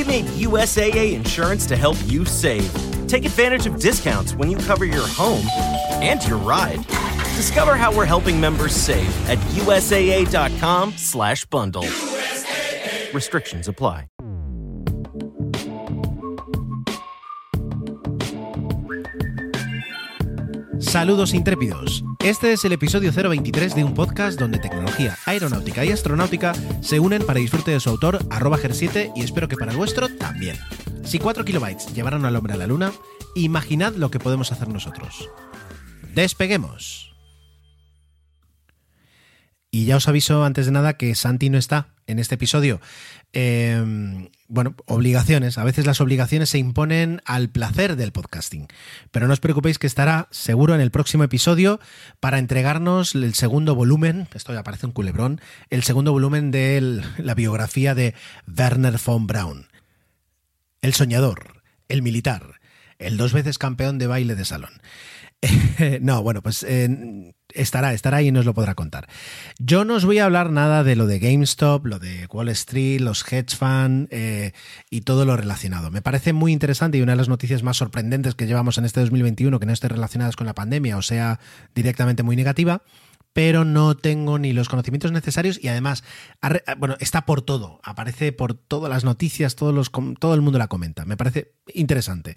We made USAA insurance to help you save. Take advantage of discounts when you cover your home and your ride. Discover how we're helping members save at USAA.com/slash bundle. USAA. Restrictions apply. Saludos intrépidos. Este es el episodio 023 de un podcast donde tecnología aeronáutica y astronáutica se unen para disfrute de su autor, arroba GER7, y espero que para el vuestro también. Si 4 kilobytes llevaron al hombre a la luna, imaginad lo que podemos hacer nosotros. Despeguemos. Y ya os aviso antes de nada que Santi no está en este episodio. Eh, bueno, obligaciones. A veces las obligaciones se imponen al placer del podcasting. Pero no os preocupéis que estará seguro en el próximo episodio para entregarnos el segundo volumen, esto ya parece un culebrón, el segundo volumen de la biografía de Werner von Braun. El soñador, el militar, el dos veces campeón de baile de salón. no, bueno, pues eh, estará, estará y nos lo podrá contar. Yo no os voy a hablar nada de lo de GameStop, lo de Wall Street, los hedge funds eh, y todo lo relacionado. Me parece muy interesante y una de las noticias más sorprendentes que llevamos en este 2021 que no esté relacionadas con la pandemia o sea directamente muy negativa pero no tengo ni los conocimientos necesarios y además, bueno, está por todo, aparece por todas las noticias, todos los, todo el mundo la comenta. Me parece interesante.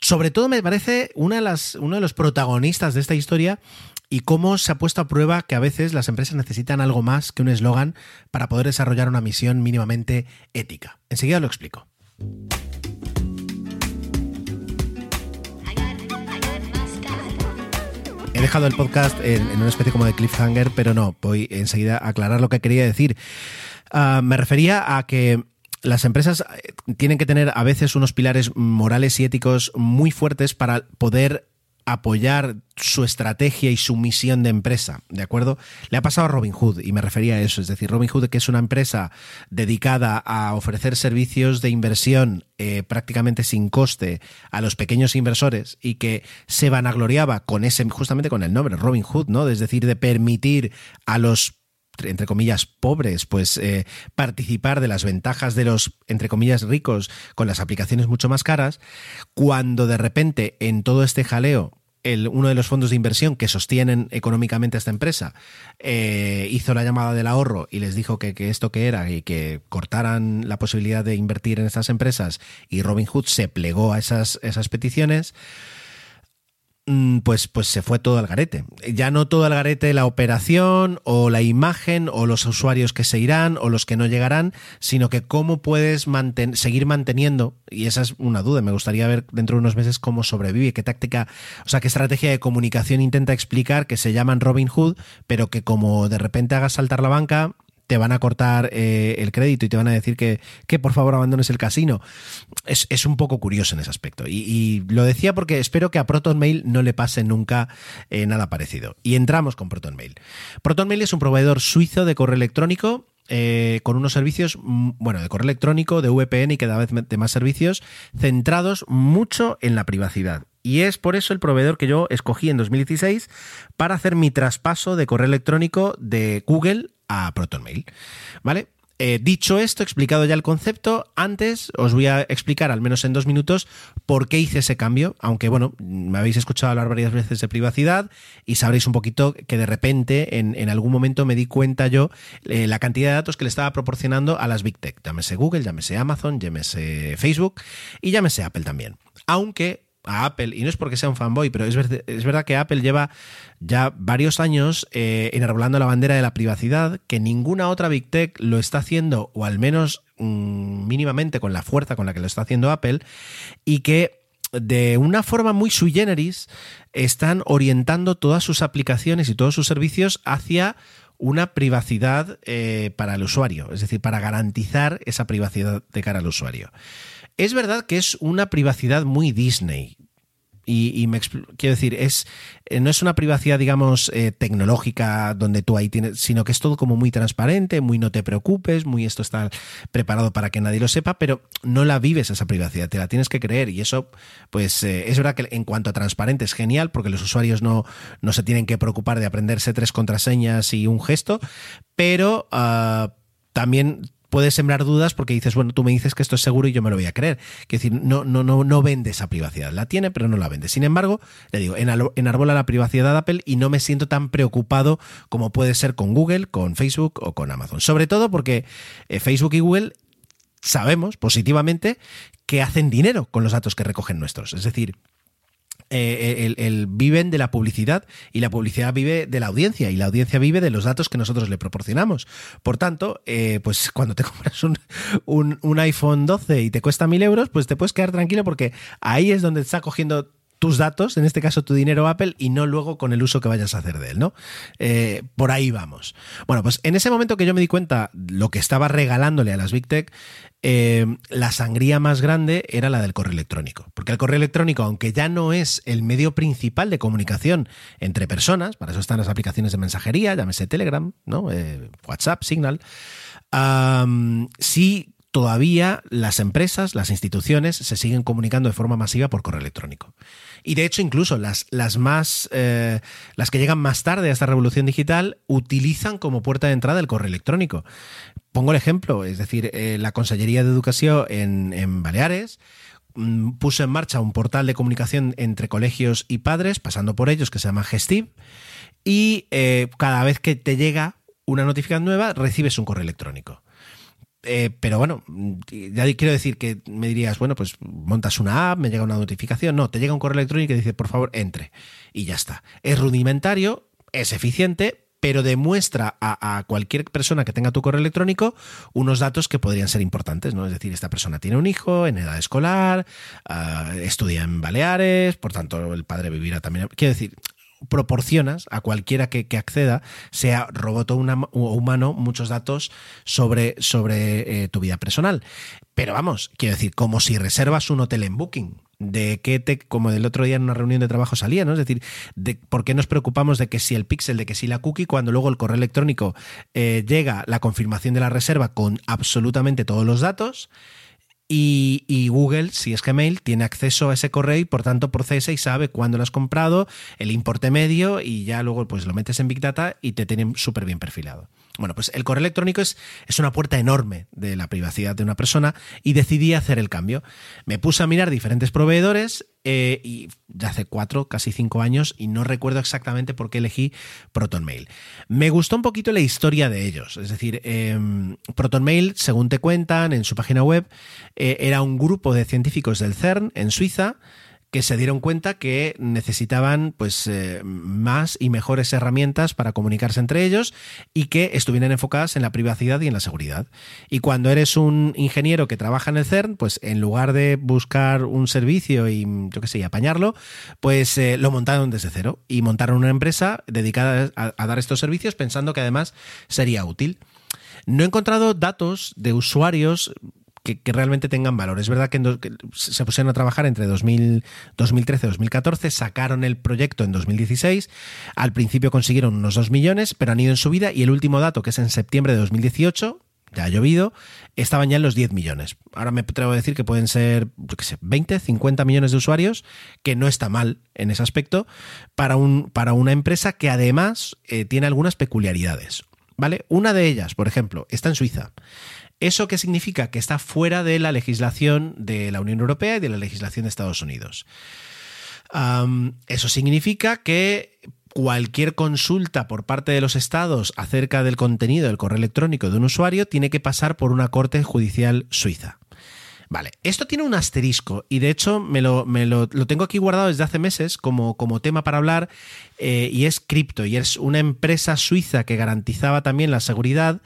Sobre todo me parece una de las, uno de los protagonistas de esta historia y cómo se ha puesto a prueba que a veces las empresas necesitan algo más que un eslogan para poder desarrollar una misión mínimamente ética. Enseguida lo explico. He dejado el podcast en, una especie como de cliffhanger, pero no, voy enseguida a aclarar lo que quería decir. Ah, me refería a que las empresas eh, tienen que tener a veces unos pilares morales y éticos muy fuertes para poder apoyar su estrategia y su misión de empresa, ¿de acuerdo? Le ha pasado a Robin Hood y me refería a eso, es decir, Robin Hood que es una empresa dedicada a ofrecer servicios de inversión eh, prácticamente sin coste a los pequeños inversores y que se vanagloriaba con ese, justamente con el nombre, Robin Hood, ¿no? Es decir, de permitir a los entre comillas, pobres, pues eh, participar de las ventajas de los, entre comillas, ricos con las aplicaciones mucho más caras, cuando de repente en todo este jaleo el, uno de los fondos de inversión que sostienen económicamente a esta empresa eh, hizo la llamada del ahorro y les dijo que, que, esto que era y que cortaran la posibilidad de invertir en estas empresas y Robinhood se plegó a esas, esas peticiones, pues, pues se fue todo al garete. Ya no todo al garete la operación o la imagen o los usuarios que se irán o los que no llegarán, sino que cómo puedes seguir manteniendo, y esa es una duda, me gustaría ver dentro de unos meses cómo sobrevive, qué táctica, o sea, qué estrategia de comunicación intenta explicar que se llaman Robin Hood, pero que como de repente hagas saltar la banca, te van a cortar eh, el crédito y te van a decir que, que por favor abandones el casino. Es, un poco curioso en ese aspecto. Y, lo decía porque espero que a ProtonMail no le pase nunca eh, nada parecido. Y entramos con ProtonMail. ProtonMail es un proveedor suizo de correo electrónico eh, con unos servicios, mm, bueno, de correo electrónico, de VPN y cada vez de más servicios, centrados mucho en la privacidad. Y es por eso el proveedor que yo escogí en 2016 para hacer mi traspaso de correo electrónico de Google a ProtonMail. ¿Vale? Eh, dicho esto, explicado ya el concepto, antes os voy a explicar, al menos en dos minutos, por qué hice ese cambio, aunque bueno, me habéis escuchado hablar varias veces de privacidad y sabréis un poquito que de repente en, algún momento me di cuenta yo eh, la cantidad de datos que le estaba proporcionando a las Big Tech, llámese Google, llámese Amazon, llámese Facebook y llámese Apple también. Aunque a Apple, y no es porque sea un fanboy, pero es, es verdad que Apple lleva ya varios años eh, enarbolando la bandera de la privacidad, que ninguna otra Big Tech lo está haciendo, o al menos mm, mínimamente con la fuerza con la que lo está haciendo Apple, y que de una forma muy sui generis están orientando todas sus aplicaciones y todos sus servicios hacia una privacidad eh, para el usuario, es decir, para garantizar esa privacidad de cara al usuario. Es verdad que es una privacidad muy Disney. Y, me quiero decir, es eh, no es una privacidad, digamos, eh, tecnológica donde tú ahí tienes, sino que es todo como muy transparente, muy no te preocupes, muy esto está preparado para que nadie lo sepa, pero no la vives esa privacidad, te la tienes que creer. Y eso, pues, eh, es verdad que en cuanto a transparente es genial, porque los usuarios no, no se tienen que preocupar de aprenderse tres contraseñas y un gesto, pero ah, también puedes sembrar dudas porque dices, bueno, tú me dices que esto es seguro y yo me lo voy a creer. Es decir, no, no, no, no vende esa privacidad. La tiene, pero no la vende. Sin embargo, le digo, enarbola la privacidad de Apple y no me siento tan preocupado como puede ser con Google, con Facebook o con Amazon. Sobre todo porque eh, Facebook y Google sabemos positivamente que hacen dinero con los datos que recogen nuestros. Es decir, eh, el, viven de la publicidad y la publicidad vive de la audiencia y la audiencia vive de los datos que nosotros le proporcionamos. Por tanto, eh, pues cuando te compras un, un, iPhone 12 y te cuesta mil euros, pues te puedes quedar tranquilo porque ahí es donde está cogiendo tus datos, en este caso tu dinero Apple, y no luego con el uso que vayas a hacer de él, ¿no? Eh, por ahí vamos. Bueno, pues en ese momento que yo me di cuenta lo que estaba regalándole a las Big Tech, eh, la sangría más grande era la del correo electrónico. Porque el correo electrónico, aunque ya no es el medio principal de comunicación entre personas, para eso están las aplicaciones de mensajería, llámese Telegram, ¿no? Eh, WhatsApp, Signal, sí todavía las empresas, las instituciones se siguen comunicando de forma masiva por correo electrónico. Y de hecho, incluso las, las más eh, las que llegan más tarde a esta revolución digital utilizan como puerta de entrada el correo electrónico. Pongo el ejemplo, es decir, eh, la Consellería de Educación en, Baleares mm, puso en marcha un portal de comunicación entre colegios y padres, pasando por ellos, que se llama Gestiv, y eh, cada vez que te llega una notificación nueva, recibes un correo electrónico. Eh, pero bueno, ya quiero decir que me dirías, bueno, pues montas una app, me llega una notificación. No, te llega un correo electrónico y dice, por favor, entre. Y ya está. Es rudimentario, es eficiente, pero demuestra a, cualquier persona que tenga tu correo electrónico unos datos que podrían ser importantes, ¿no? Es decir, esta persona tiene un hijo en edad escolar, ah, estudia en Baleares, por tanto, el padre vivirá también. Quiero decir, proporcionas a cualquiera que, acceda, sea robot o, humano, muchos datos sobre, sobre eh, tu vida personal. Pero vamos, quiero decir, como si reservas un hotel en Booking de qué te, como del otro día en una reunión de trabajo salía, ¿no? Es decir, de por qué nos preocupamos de que si el pixel, de que si la cookie, cuando luego el correo electrónico eh, llega la confirmación de la reserva con absolutamente todos los datos, y, Google, si es Gmail, tiene acceso a ese correo y por tanto procesa y sabe cuándo lo has comprado, el importe medio y ya luego pues lo metes en Big Data y te tienen súper bien perfilado. Bueno, pues el correo electrónico es, es, una puerta enorme de la privacidad de una persona y decidí hacer el cambio. Me puse a mirar diferentes proveedores eh, y ya hace cuatro, casi cinco años y no recuerdo exactamente por qué elegí ProtonMail. Me gustó un poquito la historia de ellos, es decir, eh, ProtonMail, según te cuentan en su página web, eh, era un grupo de científicos del CERN en Suiza que se dieron cuenta que necesitaban pues eh, más y mejores herramientas para comunicarse entre ellos y que estuvieran enfocadas en la privacidad y en la seguridad. Y cuando eres un ingeniero que trabaja en el CERN, pues en lugar de buscar un servicio y yo qué sé, y apañarlo, pues eh, lo montaron desde cero y montaron una empresa dedicada a dar estos servicios pensando que además sería útil. No he encontrado datos de usuarios que, realmente tengan valor. Es verdad que, se pusieron a trabajar entre 2013 y 2014, sacaron el proyecto en 2016, al principio consiguieron unos 2 millones, pero han ido en subida y el último dato, que es en septiembre de 2018, ya ha llovido, estaban ya en los 10 millones. Ahora me atrevo a decir que pueden ser, yo qué sé, 20, 50 millones de usuarios, que no está mal en ese aspecto, para, un, para una empresa que además eh, tiene algunas peculiaridades. ¿Vale? Una de ellas, por ejemplo, está en Suiza. ¿Eso qué significa? Que está fuera de la legislación de la Unión Europea y de la legislación de Estados Unidos. eso significa que cualquier consulta por parte de los estados acerca del contenido del correo electrónico de un usuario tiene que pasar por una corte judicial suiza. Vale, esto tiene un asterisco y de hecho me lo, tengo aquí guardado desde hace meses como tema para hablar eh, y es cripto y es una empresa suiza que garantizaba también la seguridad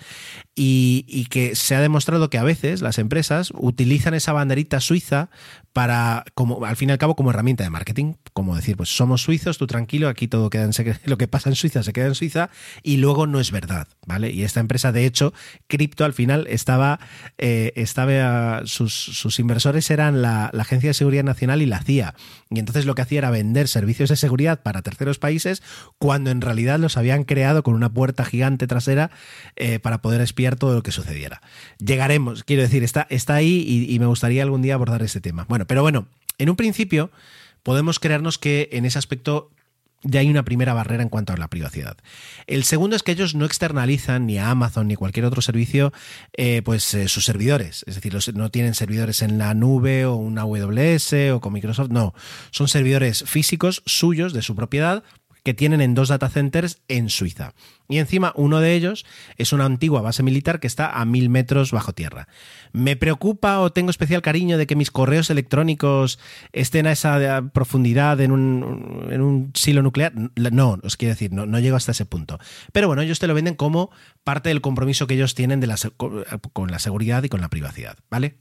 y, que se ha demostrado que a veces las empresas utilizan esa banderita suiza para, como al fin y al cabo, como herramienta de marketing. Como decir, pues somos suizos, tú tranquilo, aquí todo queda en lo que pasa en Suiza se queda en Suiza y luego no es verdad, ¿vale? Y esta empresa, de hecho, cripto al final estaba, eh, estaba sus, sus, inversores eran la, la Agencia de Seguridad Nacional y la CIA. Y entonces lo que hacía era vender servicios de seguridad para terceros países cuando en realidad los habían creado con una puerta gigante trasera eh, para poder espiar todo lo que sucediera. Llegaremos, quiero decir, está, está ahí y, me gustaría algún día abordar ese tema. Bueno, pero bueno, en un principio podemos creernos que en ese aspecto ya hay una primera barrera en cuanto a la privacidad. El segundo es que ellos no externalizan ni a Amazon ni cualquier otro servicio eh, pues eh, sus servidores. Es decir, no tienen servidores en la nube o una AWS o con Microsoft. No, son servidores físicos suyos de su propiedad que tienen en dos data centers en Suiza. Y encima uno de ellos es una antigua base militar que está a mil metros bajo tierra. ¿Me preocupa o tengo especial cariño de que mis correos electrónicos estén a esa profundidad en un, en un silo nuclear? No, os quiero decir, no, no, llego hasta ese punto. Pero bueno, ellos te lo venden como parte del compromiso que ellos tienen de la, con la seguridad y con la privacidad, ¿vale?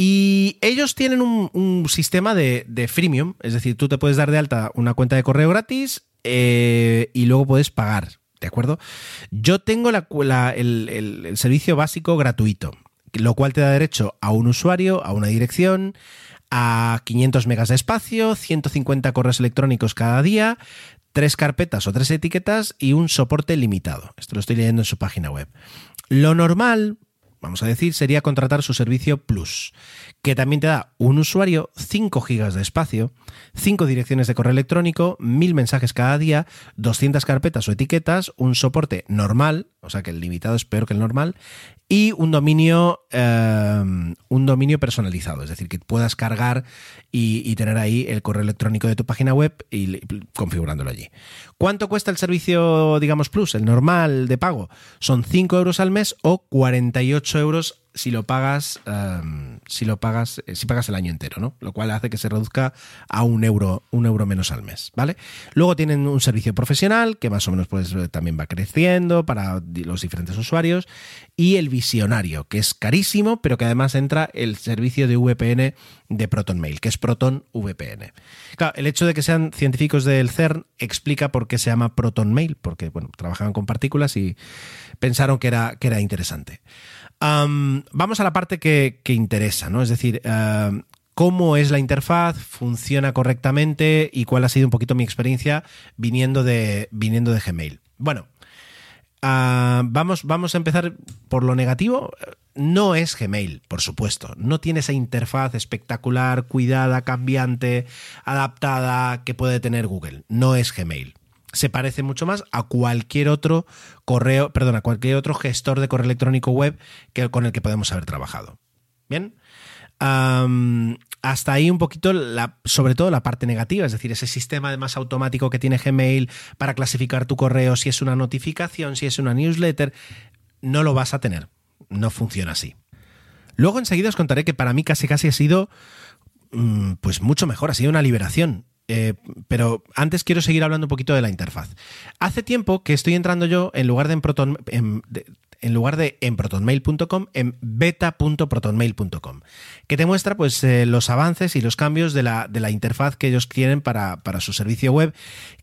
Y ellos tienen un, sistema de, freemium, es decir, tú te puedes dar de alta una cuenta de correo gratis eh, y luego puedes pagar, ¿de acuerdo? Yo tengo el, servicio básico gratuito, lo cual te da derecho a un usuario, a una dirección, a 500 megas de espacio, 150 correos electrónicos cada día, tres carpetas o tres etiquetas y un soporte limitado. Esto lo estoy leyendo en su página web. Lo normal, vamos a decir, sería contratar su servicio Plus, que también te da un usuario, 5 gigas de espacio, 5 direcciones de correo electrónico, 1000 mensajes cada día, 200 carpetas o etiquetas, un soporte normal, o sea que el limitado es peor que el normal, y un dominio, em, un dominio personalizado, es decir, que puedas cargar y, tener ahí el correo electrónico de tu página web y configurándolo allí. ¿Cuánto cuesta el servicio, digamos, Plus, el normal de pago? Son 5 euros al mes o 48 euros si lo pagas, em, si lo pagas, eh, si pagas el año entero, ¿no? Lo cual hace que se reduzca a un euro, un euro menos al mes, ¿vale? Luego tienen un servicio profesional que más o menos pues también va creciendo para los diferentes usuarios y el visionario, que es carísimo, pero que además entra el servicio de VPN de Proton Mail, que es Proton VPN. Claro, el hecho de que sean científicos del CERN explica por qué se llama Proton Mail, porque bueno, trabajaban con partículas y pensaron que era, que era interesante vamos a la parte que, interesa, ¿no? Es decir, cómo es la interfaz, funciona correctamente y cuál ha sido un poquito mi experiencia viniendo de, viniendo de Gmail. Bueno, vamos, vamos a empezar por lo negativo. No es Gmail, por supuesto. No tiene esa interfaz espectacular, cuidada, cambiante, adaptada que puede tener Google. No es Gmail se parece mucho más a cualquier otro correo, perdón, a cualquier otro gestor de correo electrónico web que, con el que podemos haber trabajado. Bien. hasta ahí un poquito, la, sobre todo la parte negativa, es decir, ese sistema además automático que tiene Gmail para clasificar tu correo, si es una notificación, si es una newsletter, no lo vas a tener. No funciona así. Luego enseguida os contaré que para mí casi casi ha sido mm, pues mucho mejor, ha sido una liberación. Eh, pero antes quiero seguir hablando un poquito de la interfaz. Hace tiempo que estoy entrando yo, en lugar de en, protonmail.com, en beta.protonmail.com, que te muestra pues, eh, los avances y los cambios de la, de la interfaz que ellos quieren para, su servicio web,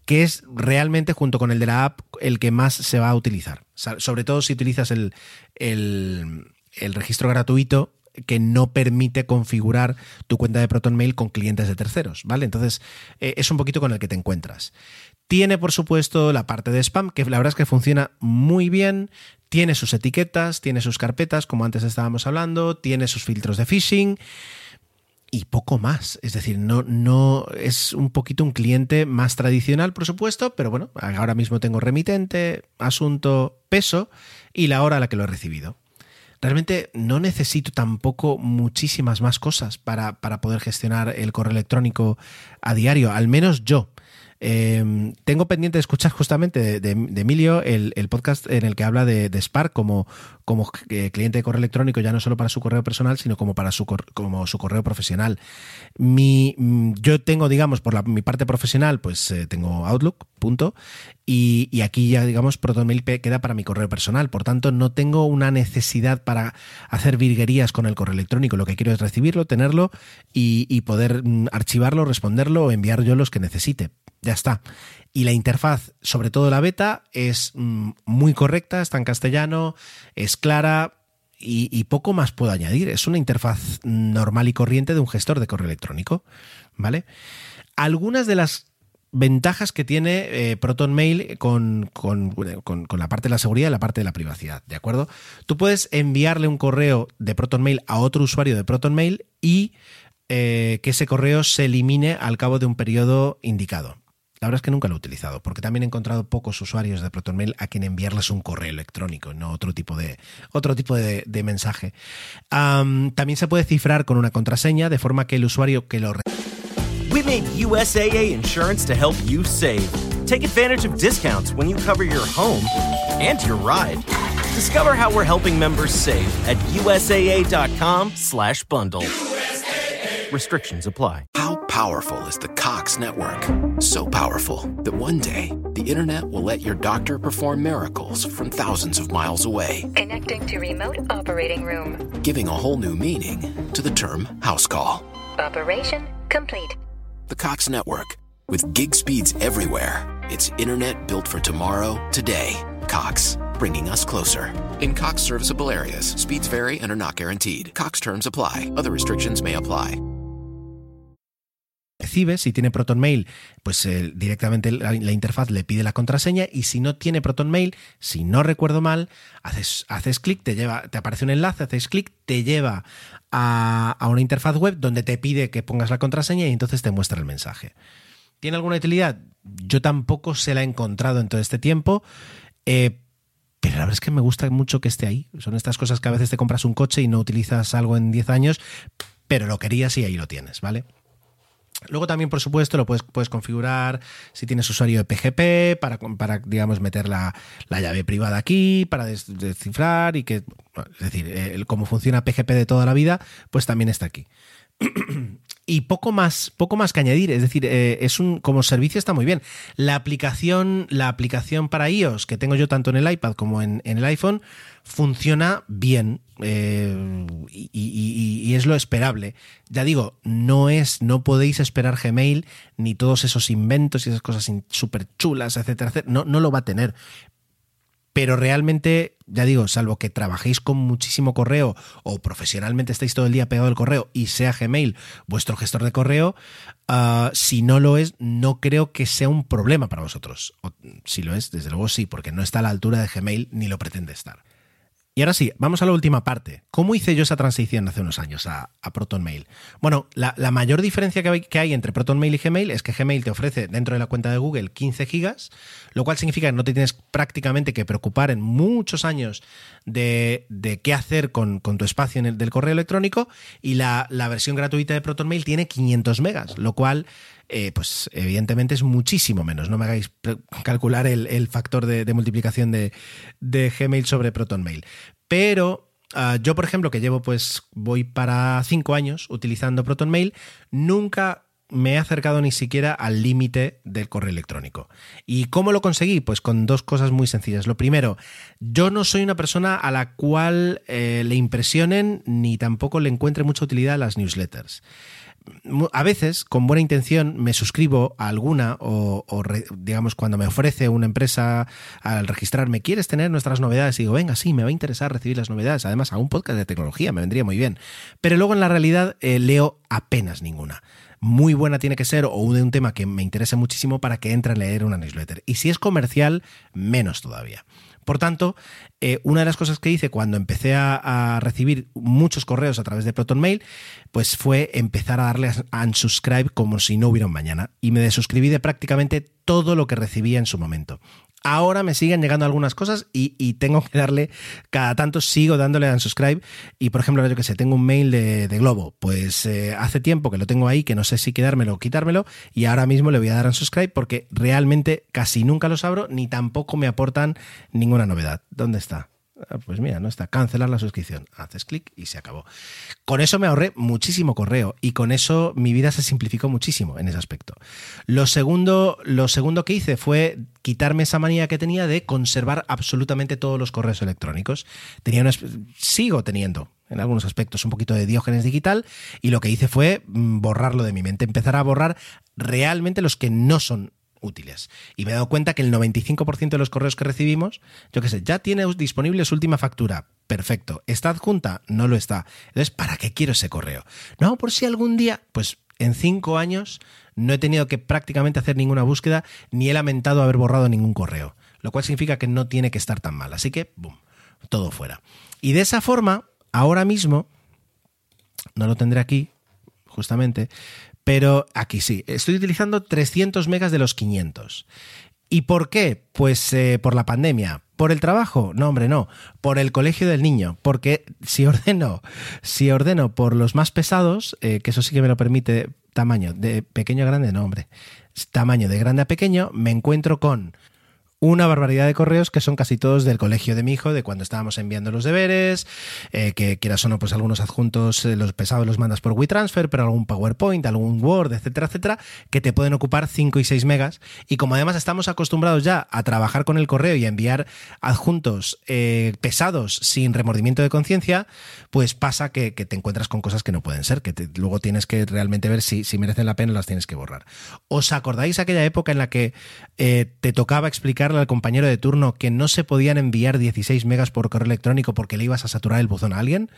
que es realmente, junto con el de la app, el que más se va a utilizar. sobre todo si utilizas el, el registro gratuito que no permite configurar tu cuenta de ProtonMail con clientes de terceros, ¿vale? Entonces, eh, es un poquito con el que te encuentras. Tiene, por supuesto, la parte de spam, que la verdad es que funciona muy bien. Tiene sus etiquetas, tiene sus carpetas, como antes estábamos hablando, tiene sus filtros de phishing y poco más. Es decir, no, no es un poquito un cliente más tradicional, por supuesto, pero bueno, ahora mismo tengo remitente, asunto, peso y la hora a la que lo he recibido realmente no necesito tampoco muchísimas más cosas para, para poder gestionar el correo electrónico a diario, al menos yo. Em, tengo pendiente de escuchar justamente de, Emilio el, podcast en el que habla de, Spark como, como eh, cliente de correo electrónico, ya no solo para su correo personal, sino como para su, como su correo profesional. Mi, mm, yo tengo, digamos, por mi parte profesional, pues eh, tengo Outlook, punto, y, y, aquí ya, digamos, ProtonMail queda para mi correo personal. Por tanto, no tengo una necesidad para hacer virguerías con el correo electrónico. Lo que quiero es recibirlo, tenerlo y, y poder mm, archivarlo, responderlo o enviar yo los que necesite. Ya está. Y la interfaz, sobre todo la beta, es mm, muy correcta, está en castellano, es clara y, poco más puedo añadir. Es una interfaz normal y corriente de un gestor de correo electrónico. ¿Vale? Algunas de las ventajas que tiene eh, ProtonMail con, con, con, la parte de la seguridad y la parte de la privacidad, ¿de acuerdo? Tú puedes enviarle un correo de ProtonMail a otro usuario de ProtonMail y eh, que ese correo se elimine al cabo de un periodo indicado. La verdad es que nunca lo he utilizado, porque también he encontrado pocos usuarios de ProtonMail a quien enviarles un correo electrónico, no otro tipo de, otro tipo de, mensaje. también se puede cifrar con una contraseña, de forma que el usuario que lo... We made USAA insurance to help you save. Take advantage of discounts when you cover your home and your ride. Discover how we're helping members save at usaa.com slash bundle. Restrictions apply. How powerful is the Cox network? So powerful that one day the internet will let your doctor perform miracles from thousands of miles away. Connecting to remote operating room. Giving a whole new meaning to the term house call. Operation complete. The Cox network. With gig speeds everywhere. It's internet built for tomorrow, today. Cox, bringing us closer. In Cox serviceable areas, speeds vary and are not guaranteed. Cox terms apply. Other restrictions may apply. Recibe, si tiene ProtonMail, pues eh, directamente la, interfaz le pide la contraseña y si no tiene ProtonMail, si no recuerdo mal, haces, haces clic, te lleva, te aparece un enlace, haces clic, te lleva a, una interfaz web donde te pide que pongas la contraseña y entonces te muestra el mensaje. ¿Tiene alguna utilidad? Yo tampoco se la he encontrado en todo este tiempo. Eh, pero la verdad es que me gusta mucho que esté ahí. Son estas cosas que a veces te compras un coche y no utilizas algo en 10 años, pero lo querías y ahí lo tienes, ¿vale? Luego también, por supuesto, lo puedes, puedes configurar si tienes usuario de PGP para, para digamos, meter la, llave privada aquí, para descifrar y que, es decir, el, cómo funciona PGP de toda la vida, pues también está aquí. y poco más, poco más que añadir. Es decir, eh, es un, como servicio está muy bien. La aplicación, la aplicación para iOS que tengo yo tanto en el iPad como en, el iPhone funciona bien eh, y, es lo esperable. Ya digo, no es, no podéis esperar Gmail ni todos esos inventos y esas cosas súper chulas, etcétera, etcétera. No, no lo va a tener pero realmente, ya digo, salvo que trabajéis con muchísimo correo o profesionalmente estéis todo el día pegado al correo y sea Gmail vuestro gestor de correo, ah, si no lo es, no creo que sea un problema para vosotros. Si lo es, desde luego sí, porque no está a la altura de Gmail ni lo pretende estar. Y ahora sí, vamos a la última parte. ¿Cómo hice yo esa transición hace unos años a, ProtonMail? Bueno, la, mayor diferencia que hay, entre ProtonMail y Gmail es que Gmail te ofrece dentro de la cuenta de Google 15 gigas, lo cual significa que no te tienes prácticamente que preocupar en muchos años de, qué hacer con, tu espacio en el, del correo electrónico y la, la versión gratuita de ProtonMail tiene 500 megas, lo cual eh, pues evidentemente es muchísimo menos. No me hagáis calcular el, factor de, multiplicación de, Gmail sobre ProtonMail. Pero ah, yo, por ejemplo, que llevo pues voy para cinco años utilizando ProtonMail, nunca me he acercado ni siquiera al límite del correo electrónico. ¿Y cómo lo conseguí? Pues con dos cosas muy sencillas. Lo primero, yo no soy una persona a la cual eh, le impresionen ni tampoco le encuentre mucha utilidad las newsletters a veces, con buena intención, me suscribo a alguna o, digamos, cuando me ofrece una empresa al registrarme, ¿quieres tener nuestras novedades? Y digo, venga, sí, me va a interesar recibir las novedades. Además, a un podcast de tecnología me vendría muy bien. Pero luego en la realidad eh, leo apenas ninguna. Muy buena tiene que ser o de un tema que me interese muchísimo para que entre a leer una newsletter. Y si es comercial, menos todavía. Por tanto, eh, una de las cosas que hice cuando empecé a, recibir muchos correos a través de ProtonMail, pues fue empezar a darle a unsubscribe como si no hubiera un mañana. Y me desuscribí de prácticamente todo lo que recibía en su momento. Ahora me siguen llegando algunas cosas y, tengo que darle, cada tanto sigo dándole a unsubscribe. Y por ejemplo, yo que sé, tengo un mail de, Globo. Pues eh, hace tiempo que lo tengo ahí, que no sé si quedármelo o quitármelo. Y ahora mismo le voy a dar a unsubscribe porque realmente casi nunca los abro ni tampoco me aportan ninguna novedad. ¿Dónde está? Ah, pues mira, no está. Cancelar la suscripción. Haces clic y se acabó. Con eso me ahorré muchísimo correo y con eso mi vida se simplificó muchísimo en ese aspecto. Lo segundo, lo segundo que hice fue quitarme esa manía que tenía de conservar absolutamente todos los correos electrónicos. Tenía una, sigo teniendo en algunos aspectos un poquito de diógenes digital y lo que hice fue mm, borrarlo de mi mente, empezar a borrar realmente los que no son útiles. Y me he dado cuenta que el 95% de los correos que recibimos, yo qué sé, ya tiene disponible su última factura. Perfecto. ¿Está adjunta? No lo está. Entonces, ¿para qué quiero ese correo? No, por si algún día, pues en cinco años no he tenido que prácticamente hacer ninguna búsqueda ni he lamentado haber borrado ningún correo. Lo cual significa que no tiene que estar tan mal. Así que, boom, todo fuera. Y de esa forma, ahora mismo, no lo tendré aquí, justamente, Pero aquí sí, estoy utilizando 300 megas de los 500. ¿Y por qué? Pues eh, por la pandemia. ¿Por el trabajo? No, hombre, no. Por el colegio del niño. Porque si ordeno, si ordeno por los más pesados, eh, que eso sí que me lo permite tamaño, de pequeño a grande, no, hombre. Tamaño de grande a pequeño, me encuentro con una barbaridad de correos que son casi todos del colegio de mi hijo, de cuando estábamos enviando los deberes, eh, que quieras o no, pues algunos adjuntos, eh, los pesados los mandas por WeTransfer, pero algún PowerPoint, algún Word, etcétera, etcétera, que te pueden ocupar 5 y 6 megas. Y como además estamos acostumbrados ya a trabajar con el correo y a enviar adjuntos eh, pesados sin remordimiento de conciencia, pues pasa que, te encuentras con cosas que no pueden ser, que luego tienes que realmente ver si, si merecen la pena las tienes que borrar. ¿Os acordáis aquella época en la que te tocaba explicar al compañero de turno que no se podían enviar 16 megas por correo electrónico porque le ibas a saturar el buzón a alguien?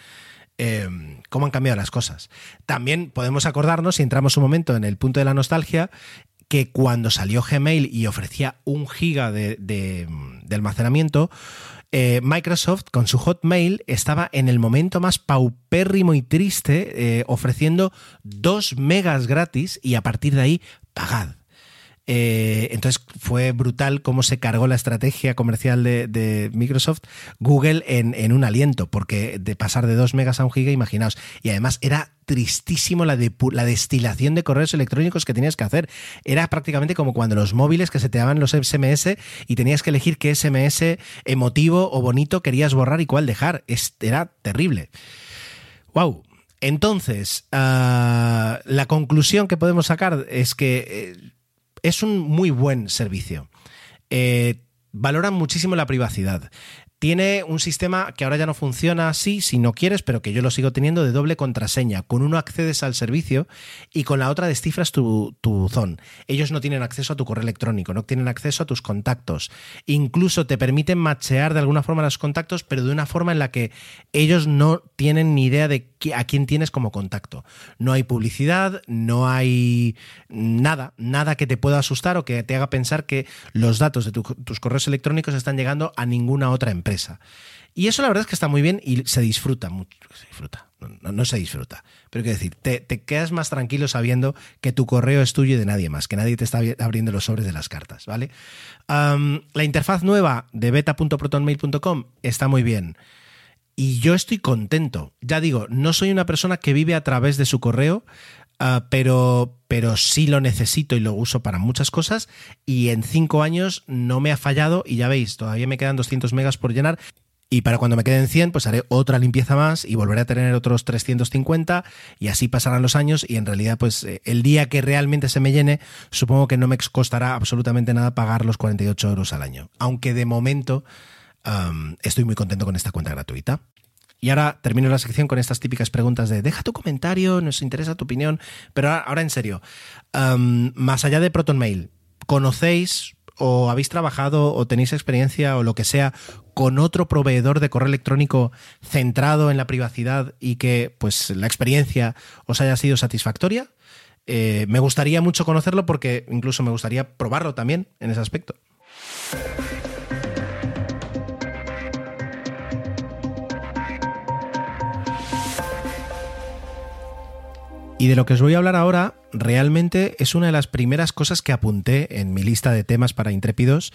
Em, cómo han cambiado las cosas. También podemos acordarnos, si entramos un momento en el punto de la nostalgia, que cuando salió Gmail y ofrecía un giga de, almacenamiento, eh, Microsoft con su Hotmail estaba en el momento más paupérrimo y triste, eh, ofreciendo 2 megas gratis y a partir de ahí pagad. Eh, entonces fue brutal cómo se cargó la estrategia comercial de, Microsoft Google en, un aliento, porque de pasar de 2 megas a un giga, imaginaos. Y además era tristísimo la, la destilación de correos electrónicos que tenías que hacer. Era prácticamente como cuando los móviles que se te daban los SMS y tenías que elegir qué SMS emotivo o bonito querías borrar y cuál dejar. era terrible. ¡Wow! Entonces, ah, la conclusión que podemos sacar es que eh, es un muy buen servicio. Eh, valoran muchísimo la privacidad. Tiene un sistema que ahora ya no funciona así, si no quieres, pero que yo lo sigo teniendo de doble contraseña. Con uno accedes al servicio y con la otra descifras tu, tu zone. Ellos no tienen acceso a tu correo electrónico, no tienen acceso a tus contactos. Incluso te permiten machear de alguna forma los contactos, pero de una forma en la que ellos no tienen ni idea de a quién tienes como contacto. No hay publicidad, no hay nada, nada que te pueda asustar o que te haga pensar que los datos de tus correos electrónicos están llegando a ninguna otra empresa. Y eso la verdad es que está muy bien y se disfruta mucho. Se disfruta, no, se disfruta. Pero quiero decir, te, quedas más tranquilo sabiendo que tu correo es tuyo y de nadie más, que nadie te está abriendo los sobres de las cartas, ¿vale? la interfaz nueva de beta.protonmail.com está muy bien. Y yo estoy contento. Ya digo, no soy una persona que vive a través de su correo, Ah, pero, pero sí lo necesito y lo uso para muchas cosas y en cinco años no me ha fallado y ya veis, todavía me quedan 200 megas por llenar y para cuando me queden 100, pues haré otra limpieza más y volveré a tener otros 350 y así pasarán los años y en realidad pues eh, el día que realmente se me llene, supongo que no me costará absolutamente nada pagar los 48 euros al año. Aunque de momento estoy muy contento con esta cuenta gratuita. Y ahora termino la sección con estas típicas preguntas de deja tu comentario, nos interesa tu opinión, pero ahora, en serio, más allá de ProtonMail, ¿conocéis o habéis trabajado o tenéis experiencia o lo que sea con otro proveedor de correo electrónico centrado en la privacidad y que pues la experiencia os haya sido satisfactoria? Eh, me gustaría mucho conocerlo porque incluso me gustaría probarlo también en ese aspecto. Y de lo que os voy a hablar ahora, realmente es una de las primeras cosas que apunté en mi lista de temas para intrépidos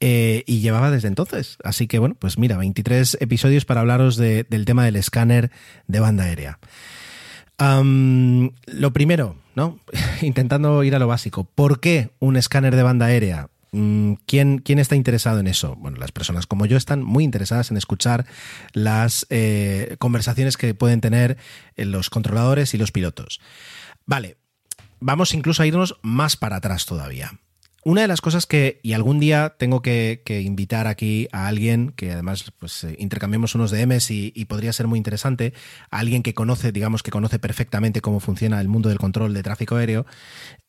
eh, y llevaba desde entonces. Así que bueno, pues mira, 23 episodios para hablaros del tema del escáner de banda aérea. lo primero, ¿no? Intentando ir a lo básico. ¿Por qué un escáner de banda aérea? Mm, ¿Quién, ¿Quién, está interesado en eso? Bueno, las personas como yo están muy interesadas en escuchar las eh, conversaciones que pueden tener eh, los controladores y los pilotos. Vale, vamos incluso a irnos más para atrás todavía. Una de las cosas que, y algún día tengo que, invitar aquí a alguien, que además pues, eh, intercambiemos unos DMs y, y, podría ser muy interesante, a alguien que conoce, digamos que conoce perfectamente cómo funciona el mundo del control de tráfico aéreo,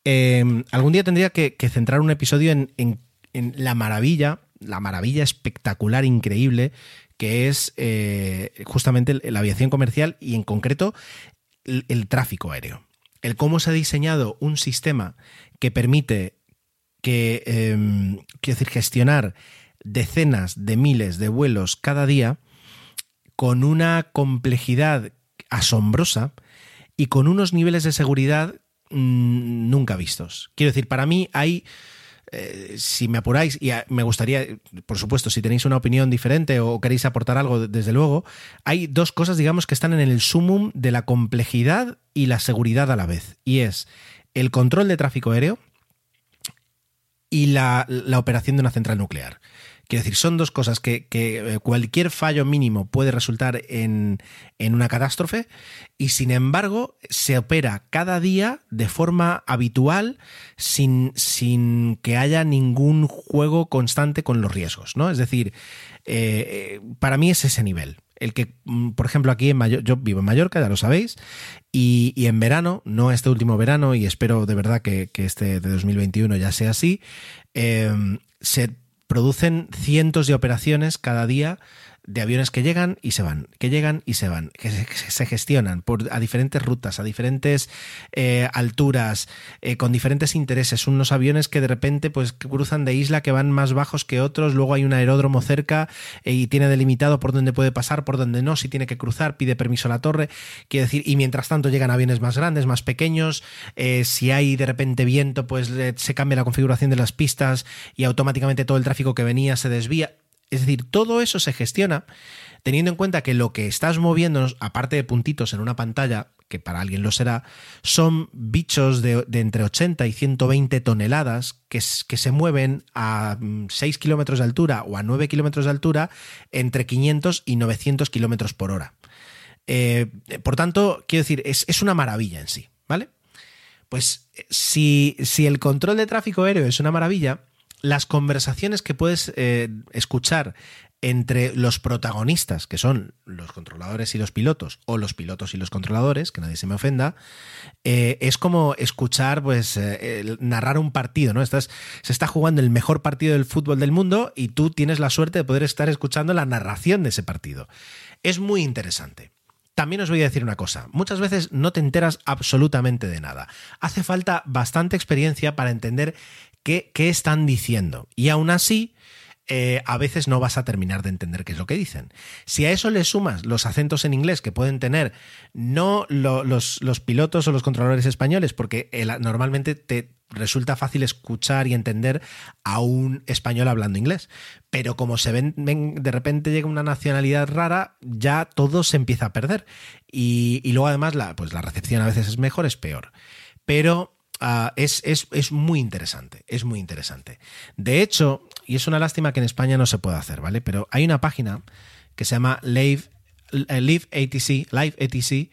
Em, algún día tendría que, centrar un episodio en, la maravilla, la maravilla espectacular, increíble, que es eh, justamente la aviación comercial y en concreto el, tráfico aéreo. El cómo se ha diseñado un sistema que permite que, em, decir, gestionar decenas de miles de vuelos cada día con una complejidad asombrosa y con unos niveles de seguridad mm, nunca vistos. Quiero decir, para mí hay eh, si me apuráis, y me gustaría, por supuesto, si tenéis una opinión diferente o queréis aportar algo, desde luego, hay dos cosas, digamos, que están en el sumum de la complejidad y la seguridad a la vez. Y es el control de tráfico aéreo y la operación de una central nuclear. Quiero decir, son dos cosas que, eh, cualquier fallo mínimo puede resultar en, una catástrofe y sin embargo se opera cada día de forma habitual sin, sin que haya ningún juego constante con los riesgos, ¿no? Es decir, eh, para mí es ese nivel el que, mm, por ejemplo, aquí en Mallorca, yo vivo en Mallorca, ya lo sabéis, y, en verano, no este último verano, y espero de verdad que, este de 2021 ya sea así, eh, se producen cientos de operaciones cada día de aviones que llegan y se van, que llegan y se van, que se, gestionan por, a diferentes rutas, a diferentes eh, alturas, eh, con diferentes intereses. Unos aviones que de repente pues cruzan de isla que van más bajos que otros, luego hay un aeródromo cerca eh, y tiene delimitado por dónde puede pasar, por dónde no, si tiene que cruzar, pide permiso a la torre, quiere decir, y mientras tanto llegan aviones más grandes, más pequeños, si hay de repente viento, pues se cambia la configuración de las pistas y automáticamente todo el tráfico que venía se desvía es decir, todo eso se gestiona teniendo en cuenta que lo que estás moviendo, aparte de puntitos en una pantalla, que para alguien lo será, son bichos de, entre 80 y 120 toneladas que, se mueven a 6 mm, kilómetros de altura o a 9 kilómetros de altura entre 500 y 900 kilómetros por hora. Eh, por tanto, quiero decir, es, una maravilla en sí, ¿vale? Pues si, si el control de tráfico aéreo es una maravilla, las conversaciones que puedes eh, escuchar entre los protagonistas, que son los controladores y los pilotos, o los pilotos y los controladores, que nadie se me ofenda, eh, es como escuchar, pues, eh, narrar un partido, ¿no? Estás, se está jugando el mejor partido del fútbol del mundo y tú tienes la suerte de poder estar escuchando la narración de ese partido. Es muy interesante. También os voy a decir una cosa, muchas veces no te enteras absolutamente de nada. Hace falta bastante experiencia para entender qué, están diciendo. Y aún así, eh, a veces no vas a terminar de entender qué es lo que dicen. Si a eso le sumas los acentos en inglés que pueden tener no los, pilotos o los controladores españoles, porque normalmente te resulta fácil escuchar y entender a un español hablando inglés, pero como se ven, de repente llega una nacionalidad rara, ya todo se empieza a perder. Y, luego además la, pues la recepción a veces es mejor, es peor. Pero Ah, es, muy interesante, es muy interesante. De hecho, y es una lástima que en España no se pueda hacer, ¿vale? Pero hay una página que se llama live, eh, liveatc, liveatc.net,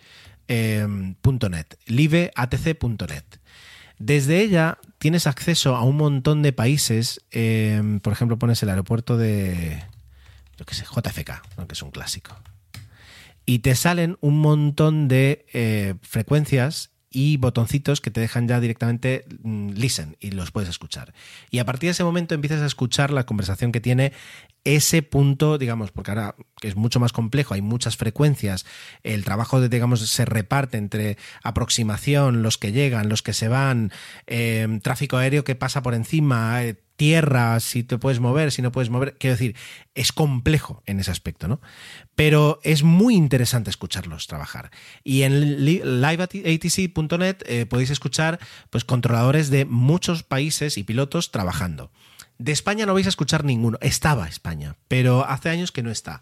eh. Desde ella tienes acceso a un montón de países, eh, por ejemplo, pones el aeropuerto de, yo qué sé, JFK, que es un clásico. Y te salen un montón de frecuencias y botoncitos que te dejan ya directamente mm, listen y los puedes escuchar. Y a partir de ese momento empiezas a escuchar la conversación que tiene ese punto, digamos, porque ahora es mucho más complejo, hay muchas frecuencias, el trabajo, de, digamos, se reparte entre aproximación, los que llegan, los que se van, eh, tráfico aéreo que pasa por encima, eh, tierra, si te puedes mover, si no puedes mover. Quiero decir, es complejo en ese aspecto, ¿no? Pero es muy interesante escucharlos trabajar. Y en liveatc.net eh, podéis escuchar pues, controladores de muchos países y pilotos trabajando. De España no vais a escuchar ninguno. Estaba España, pero hace años que no está.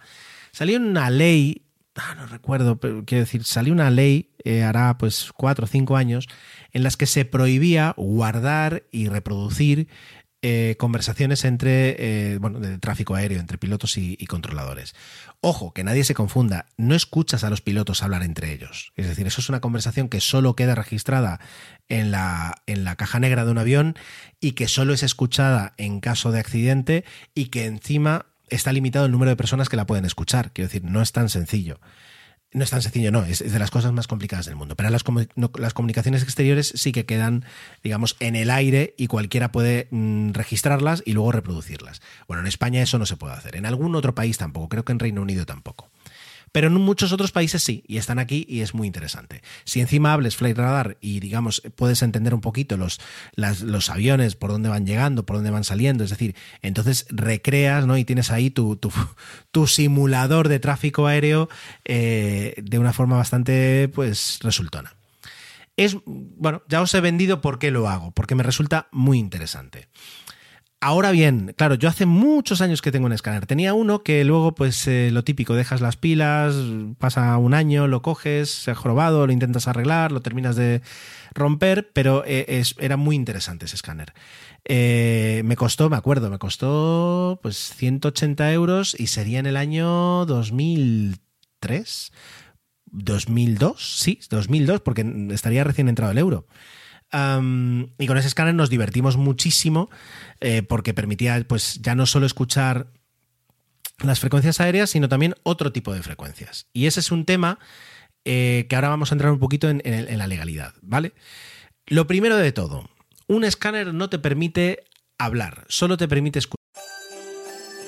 Salió una ley, ah, no recuerdo, pero quiero decir, salió una ley, eh, hará pues cuatro o cinco años, en las que se prohibía guardar y reproducir eh, conversaciones entre, eh, bueno, de tráfico aéreo, entre pilotos y, controladores. Ojo, que nadie se confunda, no escuchas a los pilotos hablar entre ellos. Es decir, eso es una conversación que solo queda registrada en la, en la caja negra de un avión y que solo es escuchada en caso de accidente y que encima está limitado el número de personas que la pueden escuchar. Quiero decir, no es tan sencillo. No es tan sencillo, no, es, de las cosas más complicadas del mundo. Pero las, las, comunicaciones exteriores sí que quedan, digamos, en el aire y cualquiera puede mm, registrarlas y luego reproducirlas. Bueno, en España eso no se puede hacer. En algún otro país tampoco, creo que en Reino Unido tampoco. Pero en muchos otros países sí, y están aquí y es muy interesante. Si encima hables Flight Radar y, digamos, puedes entender un poquito los, los aviones, por dónde van llegando, por dónde van saliendo, es decir, entonces recreas, ¿no? Y tienes ahí tu, tu, simulador de tráfico aéreo eh, de una forma bastante, pues, resultona. Es, bueno, ya os he vendido por qué lo hago, porque me resulta muy interesante. Ahora bien, claro, yo hace muchos años que tengo un escáner. Tenía uno que luego, pues eh, lo típico, dejas las pilas, pasa un año, lo coges, se ha jorobado, lo intentas arreglar, lo terminas de romper, pero eh, era muy interesante ese escáner. Eh, me costó, me acuerdo, me costó pues 180 euros y sería en el año 2003, 2002, sí, 2002, porque estaría recién entrado el euro y con ese escáner nos divertimos muchísimo eh, porque permitía pues ya no solo escuchar las frecuencias aéreas, sino también otro tipo de frecuencias. Y ese es un tema eh, que ahora vamos a entrar un poquito en, en la legalidad, ¿vale? Lo primero de todo, un escáner no te permite hablar, solo te permite escuchar.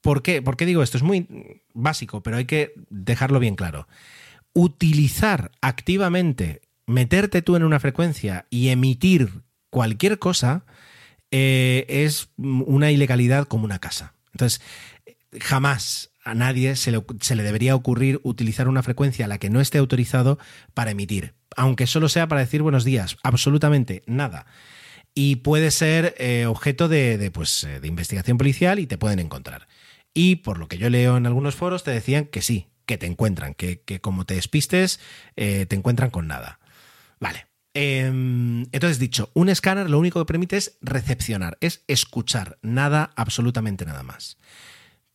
¿Por qué? ¿Por qué digo esto? Es muy básico, pero hay que dejarlo bien claro. Utilizar activamente, meterte tú en una frecuencia y emitir cualquier cosa eh, es una ilegalidad como una casa. Entonces, jamás a nadie se le, debería ocurrir utilizar una frecuencia a la que no esté autorizado para emitir, aunque solo sea para decir buenos días, absolutamente nada. Y puede ser eh, objeto de, pues, eh, de investigación policial y te pueden encontrar. Y por lo que yo leo en algunos foros, te decían que sí, que te encuentran, que, como te despistes, eh, te encuentran con nada. Vale. Em, entonces, dicho, un escáner lo único que permite es recepcionar, es escuchar, nada, absolutamente nada más.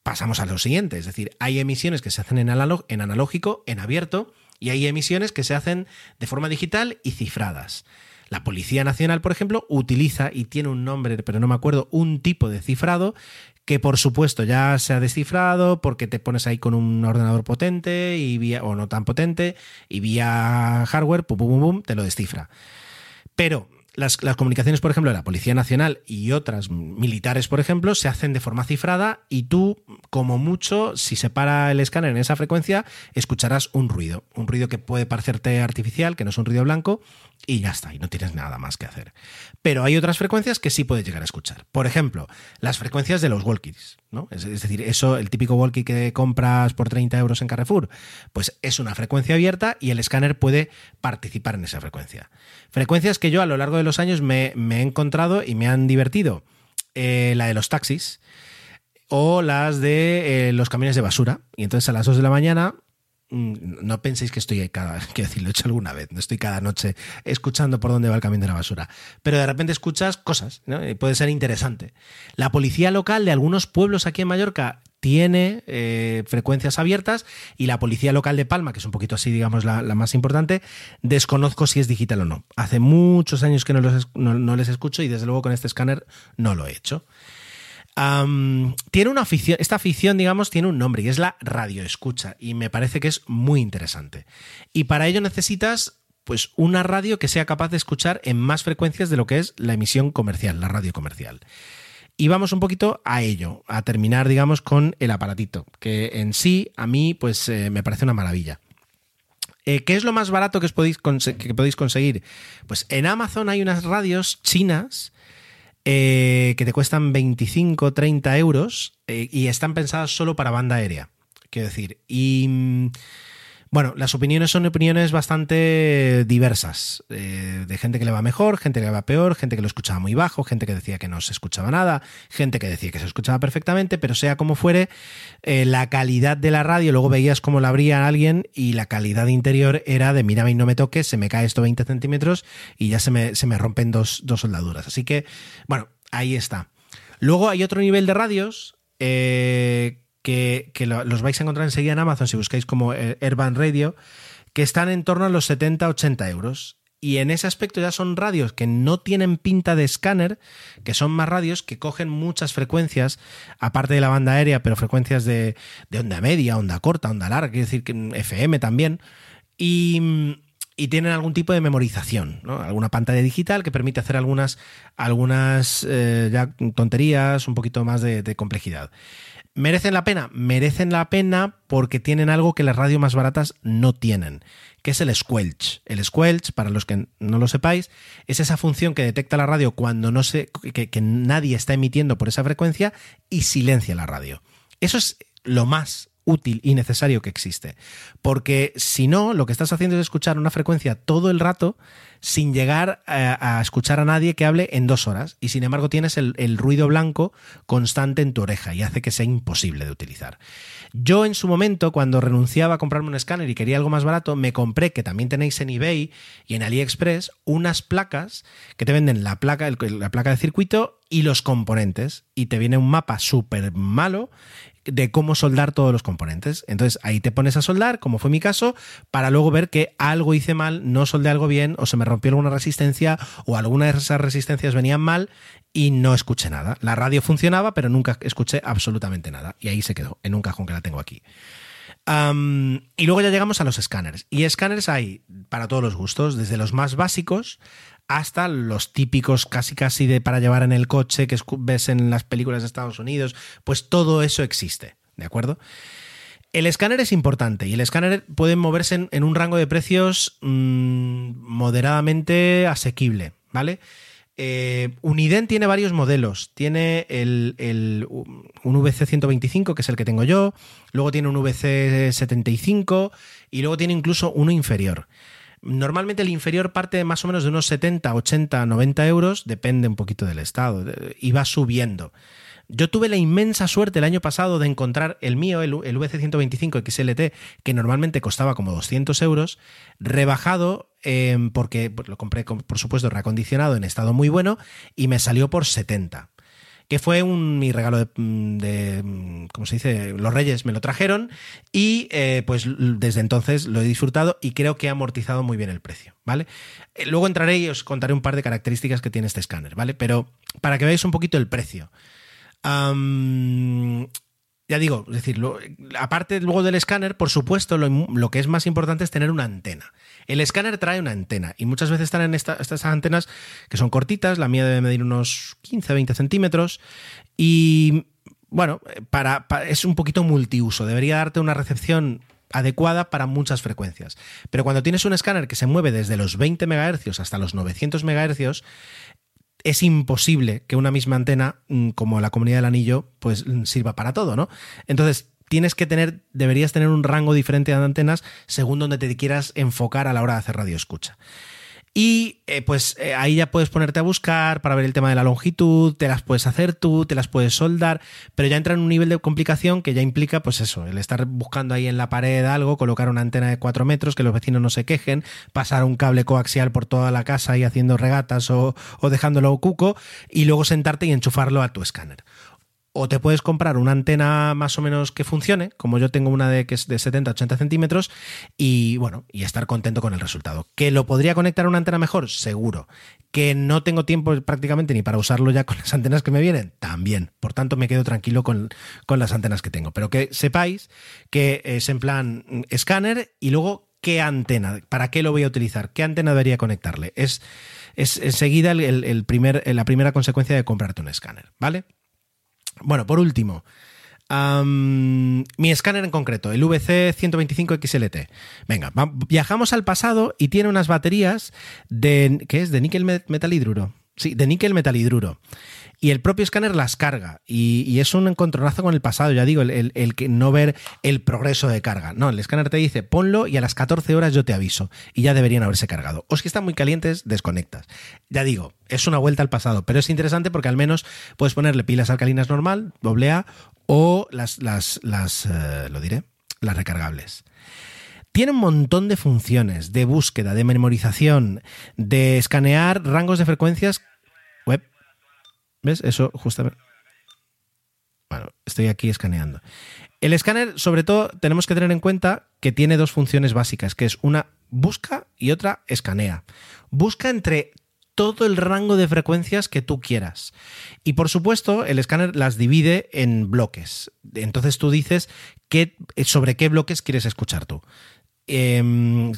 Pasamos a lo siguiente, es decir, hay emisiones que se hacen en, en analógico, en abierto, y hay emisiones que se hacen de forma digital y cifradas. La Policía Nacional, por ejemplo, utiliza, y tiene un nombre, pero no me acuerdo, un tipo de cifrado que por supuesto ya se ha descifrado porque te pones ahí con un ordenador potente y vía, o no tan potente y vía hardware, pum, pum, pum, te lo descifra. Pero las, las, comunicaciones, por ejemplo, de la Policía Nacional y otras militares, por ejemplo, se hacen de forma cifrada y tú, como mucho, si se para el escáner en esa frecuencia, escucharás un ruido. Un ruido que puede parecerte artificial, que no es un ruido blanco, y ya está, y no tienes nada más que hacer. Pero hay otras frecuencias que sí puedes llegar a escuchar. Por ejemplo, las frecuencias de los walkies, ¿no? Es, decir, eso, el típico walkie que compras por 30 euros en Carrefour, pues es una frecuencia abierta y el escáner puede participar en esa frecuencia. Frecuencias que yo a lo largo de los años me, he encontrado y me han divertido. Eh, la de los taxis o las de eh, los camiones de basura. Y entonces a las 2 de la mañana no penséis que estoy cada, quiero decir, lo he hecho alguna vez, no estoy cada noche escuchando por dónde va el camión de la basura, pero de repente escuchas cosas, ¿no? Y puede ser interesante. La policía local de algunos pueblos aquí en Mallorca tiene eh, frecuencias abiertas y la policía local de Palma, que es un poquito así, digamos, la, más importante, desconozco si es digital o no. Hace muchos años que no, no les escucho y desde luego con este escáner no lo he hecho tiene una afición, esta afición, digamos, tiene un nombre y es la radioescucha y me parece que es muy interesante. Y para ello necesitas pues una radio que sea capaz de escuchar en más frecuencias de lo que es la emisión comercial, la radio comercial. Y vamos un poquito a ello, a terminar, digamos, con el aparatito, que en sí a mí pues eh, me parece una maravilla. Eh, ¿Qué es lo más barato que, podéis que podéis conseguir? Pues en Amazon hay unas radios chinas eh, que te cuestan 25, 30 euros eh, y están pensadas solo para banda aérea. Quiero decir, y mm, Bueno, las opiniones son opiniones bastante diversas, eh, de gente que le va mejor, gente que le va peor, gente que lo escuchaba muy bajo, gente que decía que no se escuchaba nada, gente que decía que se escuchaba perfectamente, pero sea como fuere, eh, la calidad de la radio, luego veías cómo la abría alguien y la calidad interior era de mírame y no me toques, se me cae esto 20 centímetros y ya se me, se me rompen dos, dos soldaduras. Así que, bueno, ahí está. Luego hay otro nivel de radios eh, que, los vais a encontrar enseguida en Amazon si buscáis como eh, Airban Radio, que están en torno a los 70-80 euros. Y en ese aspecto ya son radios que no tienen pinta de escáner, que son más radios que cogen muchas frecuencias, aparte de la banda aérea, pero frecuencias de, onda media, onda corta, onda larga, quiere decir que FM también. Y, tienen algún tipo de memorización, ¿no? alguna pantalla digital que permite hacer algunas, algunas eh, ya tonterías, un poquito más de complejidad. ¿Merecen la pena? Merecen la pena porque tienen algo que las radios más baratas no tienen, que es el squelch. El squelch, para los que no lo sepáis, es esa función que detecta la radio cuando no se, que, que nadie está emitiendo por esa frecuencia y silencia la radio. Eso es lo más útil y necesario que existe. Porque si no, lo que estás haciendo es escuchar una frecuencia todo el rato sin llegar a, escuchar a nadie que hable en dos horas. Y sin embargo tienes el, ruido blanco constante en tu oreja y hace que sea imposible de utilizar. Yo en su momento, cuando renunciaba a comprarme un escáner y quería algo más barato, me compré, que también tenéis en eBay y en AliExpress, unas placas que te venden la placa, la placa de circuito y los componentes. Y te viene un mapa súper malo de cómo soldar todos los componentes. Entonces ahí te pones a soldar, como fue mi caso, para luego ver que algo hice mal, no soldé algo bien, o se me rompió alguna resistencia, o alguna de esas resistencias venían mal y no escuché nada. La radio funcionaba, pero nunca escuché absolutamente nada. Y ahí se quedó, en un cajón que la tengo aquí. y luego ya llegamos a los escáneres. Y escáneres hay para todos los gustos, desde los más básicos hasta los típicos casi casi de para llevar en el coche que ves en las películas de Estados Unidos, pues todo eso existe, ¿de acuerdo? El escáner es importante y el escáner puede moverse en, un rango de precios mm, moderadamente asequible, ¿vale? Eh, Uniden tiene varios modelos. Tiene el, un VC125, que es el que tengo yo, luego tiene un VC75 y luego tiene incluso uno inferior. Normalmente el inferior parte más o menos de unos 70, 80, 90 euros, depende un poquito del estado, y va subiendo. Yo tuve la inmensa suerte el año pasado de encontrar el mío, el, VC125 XLT, que normalmente costaba como 200 euros, rebajado em, porque pues, lo compré, por supuesto, reacondicionado en estado muy bueno y me salió por 70 que fue un, mi regalo de, de, ¿cómo se dice? Los Reyes me lo trajeron y eh, pues desde entonces lo he disfrutado y creo que ha amortizado muy bien el precio, ¿vale? Eh, luego entraré y os contaré un par de características que tiene este escáner, ¿vale? Pero para que veáis un poquito el precio. Ya digo, es decir, aparte luego del escáner, por supuesto, lo, que es más importante es tener una antena. El escáner trae una antena y muchas veces están en estas antenas que son cortitas, la mía debe medir unos 15-20 centímetros y bueno, para, es un poquito multiuso, debería darte una recepción adecuada para muchas frecuencias. Pero cuando tienes un escáner que se mueve desde los 20 MHz hasta los 900 MHz, es imposible que una misma antena, mm, como la comunidad del anillo, pues sirva para todo, ¿no? Entonces, tienes que tener, deberías tener un rango diferente de antenas según donde te quieras enfocar a la hora de hacer radio escucha. Y eh, pues eh, ahí ya puedes ponerte a buscar para ver el tema de la longitud, te las puedes hacer tú, te las puedes soldar, pero ya entra en un nivel de complicación que ya implica, pues eso, el estar buscando ahí en la pared algo, colocar una antena de 4 metros, que los vecinos no se quejen, pasar un cable coaxial por toda la casa y haciendo regatas o, o dejándolo cuco, y luego sentarte y enchufarlo a tu escáner o te puedes comprar una antena más o menos que funcione, como yo tengo una de que es de 70-80 centímetros, y bueno, y estar contento con el resultado. ¿Que lo podría conectar a una antena mejor? Seguro. ¿Que no tengo tiempo prácticamente ni para usarlo ya con las antenas que me vienen? También. Por tanto, me quedo tranquilo con, las antenas que tengo. Pero que sepáis que es en plan escáner y luego qué antena, para qué lo voy a utilizar, qué antena debería conectarle. Es, es enseguida el primer, la primera consecuencia de comprarte un escáner, ¿vale? Bueno, por último, mi escáner en concreto, el VC125XLT. Venga, viajamos al pasado y tiene unas baterías de. ¿Qué es? De níquel metal hidruro. Sí, de níquel metalhidruro. Y el propio escáner las carga. Y, es un encontronazo con el pasado, ya digo, el, que no ver el progreso de carga. No, el escáner te dice, ponlo y a las 14 horas yo te aviso. Y ya deberían haberse cargado. O si están muy calientes, desconectas. Ya digo, es una vuelta al pasado, pero es interesante porque al menos puedes ponerle pilas alcalinas normal, doble A, o las, las, las eh, lo diré, las recargables. Tiene un montón de funciones de búsqueda, de memorización, de escanear rangos de frecuencias web. ¿Ves? Eso justamente. Bueno, estoy aquí escaneando. El escáner, sobre todo, tenemos que tener en cuenta que tiene dos funciones básicas, que es una busca y otra escanea. Busca entre todo el rango de frecuencias que tú quieras. Y por supuesto, el escáner las divide en bloques. Entonces tú dices qué, sobre qué bloques quieres escuchar tú. Em,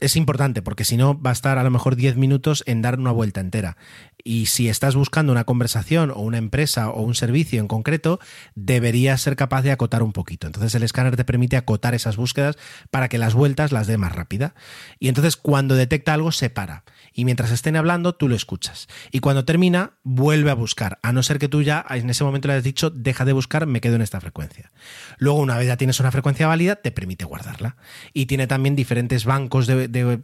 es importante porque si no va a estar a lo mejor 10 minutos en dar una vuelta entera. Y si estás buscando una conversación o una empresa o un servicio en concreto, deberías ser capaz de acotar un poquito. Entonces el escáner te permite acotar esas búsquedas para que las vueltas las dé más rápida. Y entonces cuando detecta algo se para. Y mientras estén hablando, tú lo escuchas. Y cuando termina, vuelve a buscar. A no ser que tú ya en ese momento le hayas dicho, deja de buscar, me quedo en esta frecuencia. Luego, una vez ya tienes una frecuencia válida, te permite guardarla. Y tiene también diferentes bancos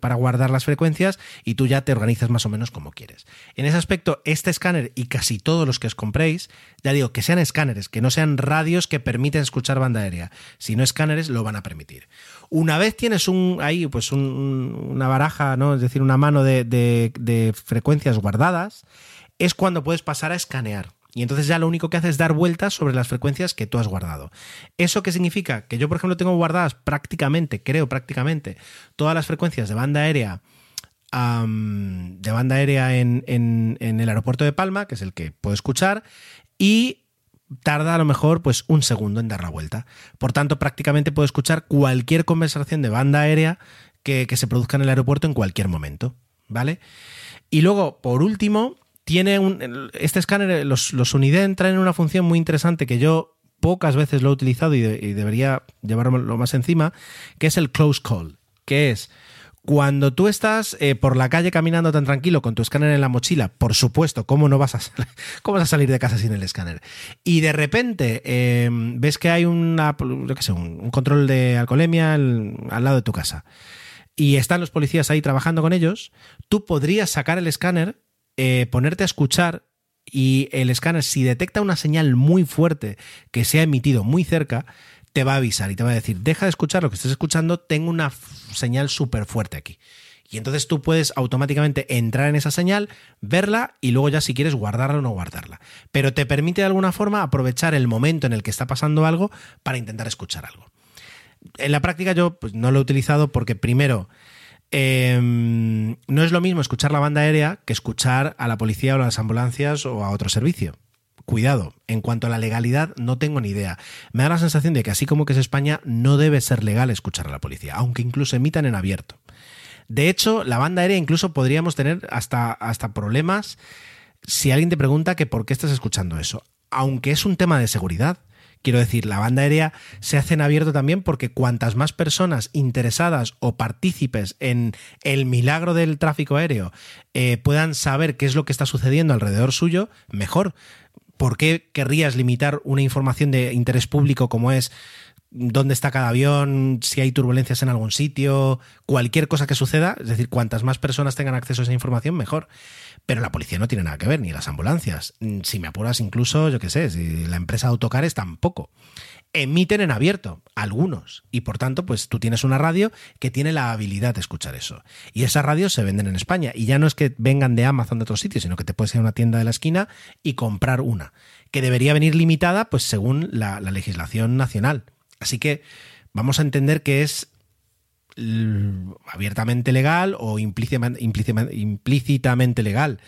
para guardar las frecuencias y tú ya te organizas más o menos como quieres. En ese aspecto, este escáner y casi todos los que os compréis, ya digo, que sean escáneres, que no sean radios que permiten escuchar banda aérea. Si no escáneres, lo van a permitir. Una vez tienes ahí pues una baraja, es decir, una mano de frecuencias guardadas, es cuando puedes pasar a escanear. Y entonces ya lo único que hace es dar vueltas sobre las frecuencias que tú has guardado. ¿Eso qué significa? Que yo, por ejemplo, tengo guardadas prácticamente, creo prácticamente, todas las frecuencias de banda aérea. de banda aérea en, el aeropuerto de Palma, que es el que puedo escuchar, y tarda a lo mejor pues un segundo en dar la vuelta. Por tanto, prácticamente puedo escuchar cualquier conversación de banda aérea que, que se produzca en el aeropuerto en cualquier momento. ¿Vale? Y luego, por último, tiene un, este escáner, los, los Uniden traen una función muy interesante que yo pocas veces lo he utilizado y, debería llevarlo más encima, que es el close call, que es cuando tú estás eh, por la calle caminando tan tranquilo con tu escáner en la mochila, por supuesto, ¿cómo no vas a, cómo vas a salir de casa sin el escáner? Y de repente em, ves que hay sé, un, control de alcoholemia al, al lado de tu casa y están los policías ahí trabajando con ellos, tú podrías sacar el escáner eh, ponerte a escuchar y el escáner, si detecta una señal muy fuerte que se ha emitido muy cerca, te va a avisar y te va a decir, deja de escuchar lo que estés escuchando, tengo una señal súper fuerte aquí. Y entonces tú puedes automáticamente entrar en esa señal, verla y luego ya si quieres guardarla o no guardarla. Pero te permite de alguna forma aprovechar el momento en el que está pasando algo para intentar escuchar algo. En la práctica yo pues, no lo he utilizado porque primero Em, no es lo mismo escuchar la banda aérea que escuchar a la policía o a las ambulancias o a otro servicio. Cuidado, en cuanto a la legalidad no tengo ni idea. Me da la sensación de que así como que es España, no debe ser legal escuchar a la policía, aunque incluso emitan en abierto. De hecho, la banda aérea incluso podríamos tener hasta, hasta problemas si alguien te pregunta que por qué estás escuchando eso. Aunque es un tema de seguridad. Quiero decir, la banda aérea se hace en abierto también porque cuantas más personas interesadas o partícipes en el milagro del tráfico aéreo eh, puedan saber qué es lo que está sucediendo alrededor suyo, mejor. ¿Por qué querrías limitar una información de interés público como es dónde está cada avión, si hay turbulencias en algún sitio, cualquier cosa que suceda, es decir, cuantas más personas tengan acceso a esa información, mejor. Pero la policía no tiene nada que ver, ni las ambulancias. Mm, si me apuras, incluso, yo qué sé, si la empresa de autocares tampoco. Emiten en abierto, algunos. Y por tanto, pues tú tienes una radio que tiene la habilidad de escuchar eso. Y esas radios se venden en España. Y ya no es que vengan de Amazon de otros sitios, sino que te puedes ir a una tienda de la esquina y comprar una. Que debería venir limitada, pues según la legislación nacional Así que vamos a entender que es abiertamente legal o implícitamente legal.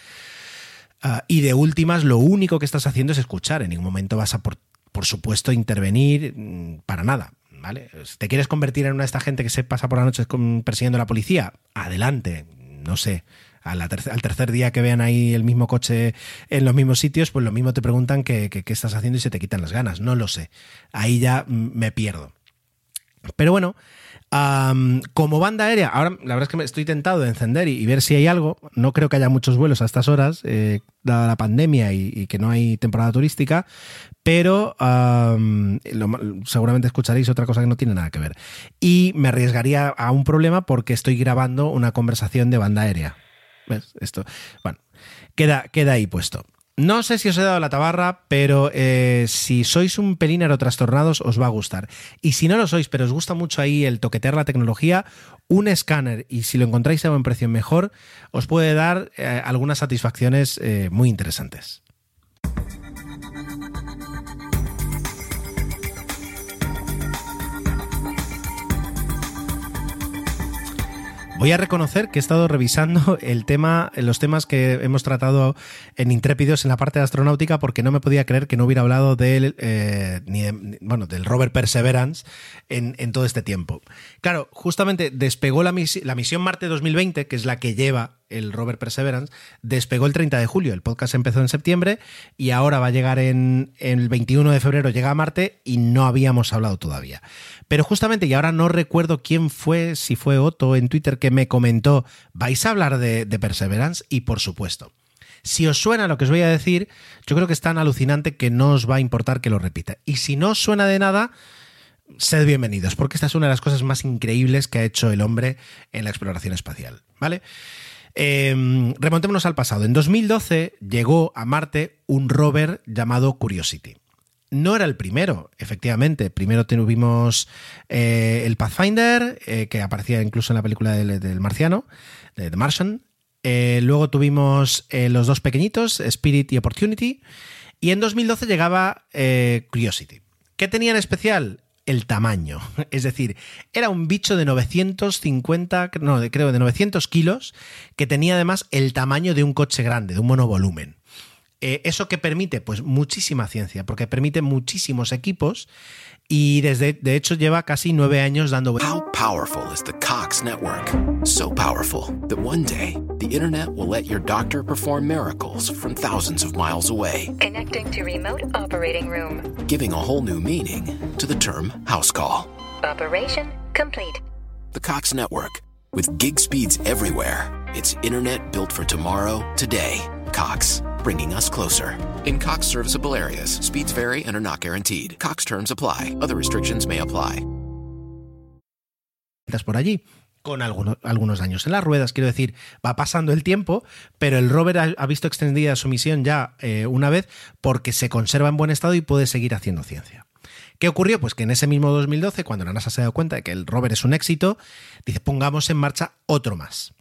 Ah, y de últimas, lo único que estás haciendo es escuchar. En ningún momento vas a, por, supuesto, intervenir mm, para nada. ¿vale? ¿Te quieres convertir en una de esta gente que se pasa por la noche persiguiendo a la policía? Adelante, no sé. Al tercer día que vean ahí el mismo coche en los mismos sitios, pues lo mismo te preguntan qué, qué estás haciendo y se te quitan las ganas. No lo sé. Ahí ya mm, me pierdo. Pero bueno, como banda aérea, ahora la verdad es que me estoy tentado de encender y, ver si hay algo. No creo que haya muchos vuelos a estas horas, eh, dada la pandemia y, que no hay temporada turística, pero seguramente escucharéis otra cosa que no tiene nada que ver. Y me arriesgaría a un problema porque estoy grabando una conversación de banda aérea. ¿Ves? Esto, bueno, queda, queda ahí puesto. No sé si os he dado la tabarra, pero eh, si sois un pelín trastornados os va a gustar. Y si no lo sois, pero os gusta mucho ahí el toquetear la tecnología, un escáner, y si lo encontráis a buen precio mejor, os puede dar eh, algunas satisfacciones eh, muy interesantes. Voy a reconocer que he estado revisando el tema, los temas que hemos tratado en Intrépidos en la parte de astronáutica porque no me podía creer que no hubiera hablado del, eh, ni de, bueno, del rover Perseverance en, todo este tiempo. Claro, justamente despegó la misión Marte 2020, que es la que lleva el rover Perseverance, despegó el 30 de julio. El podcast empezó en septiembre y ahora va a llegar en, el 21 de febrero, llega a Marte y no habíamos hablado todavía. Pero justamente, y ahora no recuerdo quién fue, si fue Otto en Twitter que me comentó, vais a hablar de, de Perseverance y por supuesto. Si os suena lo que os voy a decir, yo creo que es tan alucinante que no os va a importar que lo repita. Y si no os suena de nada, sed bienvenidos, porque esta es una de las cosas más increíbles que ha hecho el hombre en la exploración espacial. ¿Vale? Eh, remontémonos al pasado. En 2012 llegó a Marte un rover llamado Curiosity. No era el primero, efectivamente. Primero tuvimos eh, el Pathfinder, eh, que aparecía incluso en la película del, del Marciano, de The Martian. Eh, luego tuvimos los dos pequeñitos, Spirit y Opportunity. Y en 2012 llegaba Curiosity. ¿Qué tenía en especial? El tamaño. Es decir, era un bicho de 950, no, creo de 900 kilos, que tenía además el tamaño de un coche grande, de un monovolumen. Eh, ¿Eso que permite? Pues muchísima ciencia, porque permite muchísimos equipos y desde, de hecho lleva casi nueve años dando How powerful is the Cox network? So powerful that one day the internet will let your doctor perform miracles from thousands of miles away. Connecting to remote operating room. Giving a whole new meaning to the term house call. Operation complete. The Cox network with gig speeds everywhere. It's internet built for tomorrow, today. Cox bringing us closer. In Cox serviceable areas, speeds vary and are not guaranteed. Cox terms apply. Other restrictions may apply. Por allí con algunos, algunos años en las ruedas, quiero decir, va pasando el tiempo, pero el rover ha, visto extendida su misión ya eh, una vez porque se conserva en buen estado y puede seguir haciendo ciencia. ¿Qué ocurrió? Pues que en ese mismo 2012, cuando la NASA se ha dado cuenta de que el rover es un éxito, dice, pongamos en marcha otro más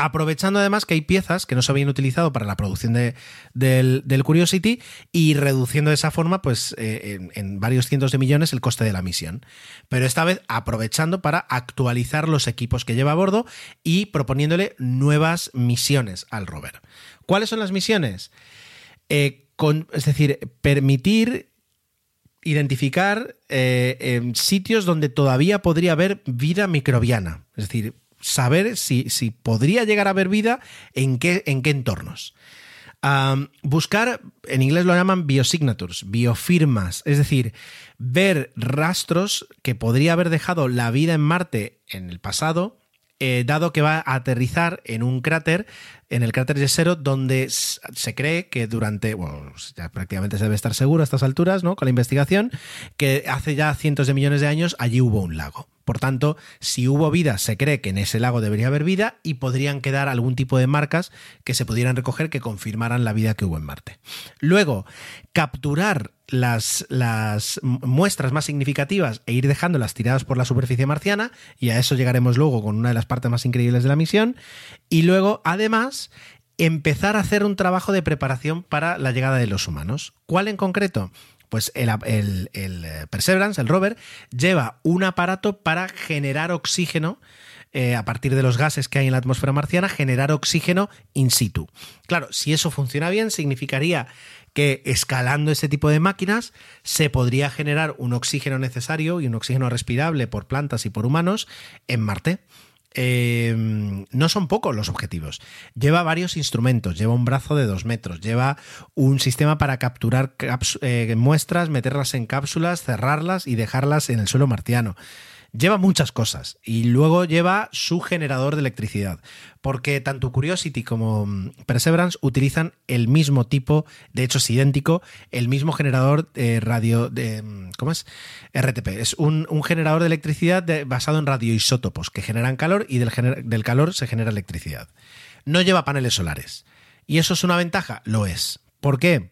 aprovechando además que hay piezas que no se habían utilizado para la producción de, del, Curiosity y reduciendo de esa forma, pues eh, en, varios cientos de millones el coste de la misión. Pero esta vez aprovechando para actualizar los equipos que lleva a bordo y proponiéndole nuevas misiones al rover. ¿Cuáles son las misiones? Eh, es decir, permitir identificar eh, sitios donde todavía podría haber vida microbiana. Es decir, saber si, si, podría llegar a haber vida en qué, en qué entornos. Buscar, en inglés lo llaman biosignatures, biofirmas, es decir, ver rastros que podría haber dejado la vida en Marte en el pasado, eh, dado que va a aterrizar en un cráter, en el cráter Yesero, donde se cree que durante, bueno, ya prácticamente se debe estar seguro a estas alturas, ¿no? Con la investigación, que hace ya cientos de millones de años allí hubo un lago. Por tanto, si hubo vida, se cree que en ese lago debería haber vida y podrían quedar algún tipo de marcas que se pudieran recoger que confirmaran la vida que hubo en Marte. Luego, capturar las, las, muestras más significativas e ir dejándolas tiradas por la superficie marciana, y a eso llegaremos luego con una de las partes más increíbles de la misión. Y luego, además, empezar a hacer un trabajo de preparación para la llegada de los humanos. ¿Cuál en concreto? Pues el, el, el, Perseverance, el rover, lleva un aparato para generar oxígeno eh, a partir de los gases que hay en la atmósfera marciana, generar oxígeno in situ. Claro, si eso funciona bien, significaría que escalando ese tipo de máquinas se podría generar un oxígeno necesario y un oxígeno respirable por plantas y por humanos en Marte. Eh, no son pocos los objetivos. Lleva varios instrumentos, lleva un brazo de dos metros, lleva un sistema para capturar eh, muestras, meterlas en cápsulas, cerrarlas y dejarlas en el suelo marciano lleva muchas cosas y luego lleva su generador de electricidad, porque tanto Curiosity como mm, Perseverance utilizan el mismo tipo, de hecho es idéntico, el mismo generador de radio de mm, ¿cómo es? RTP, es un, generador de electricidad basado en radioisótopos que generan calor y del, del calor se genera electricidad. No lleva paneles solares. ¿Y eso es una ventaja? Lo es. ¿Por qué?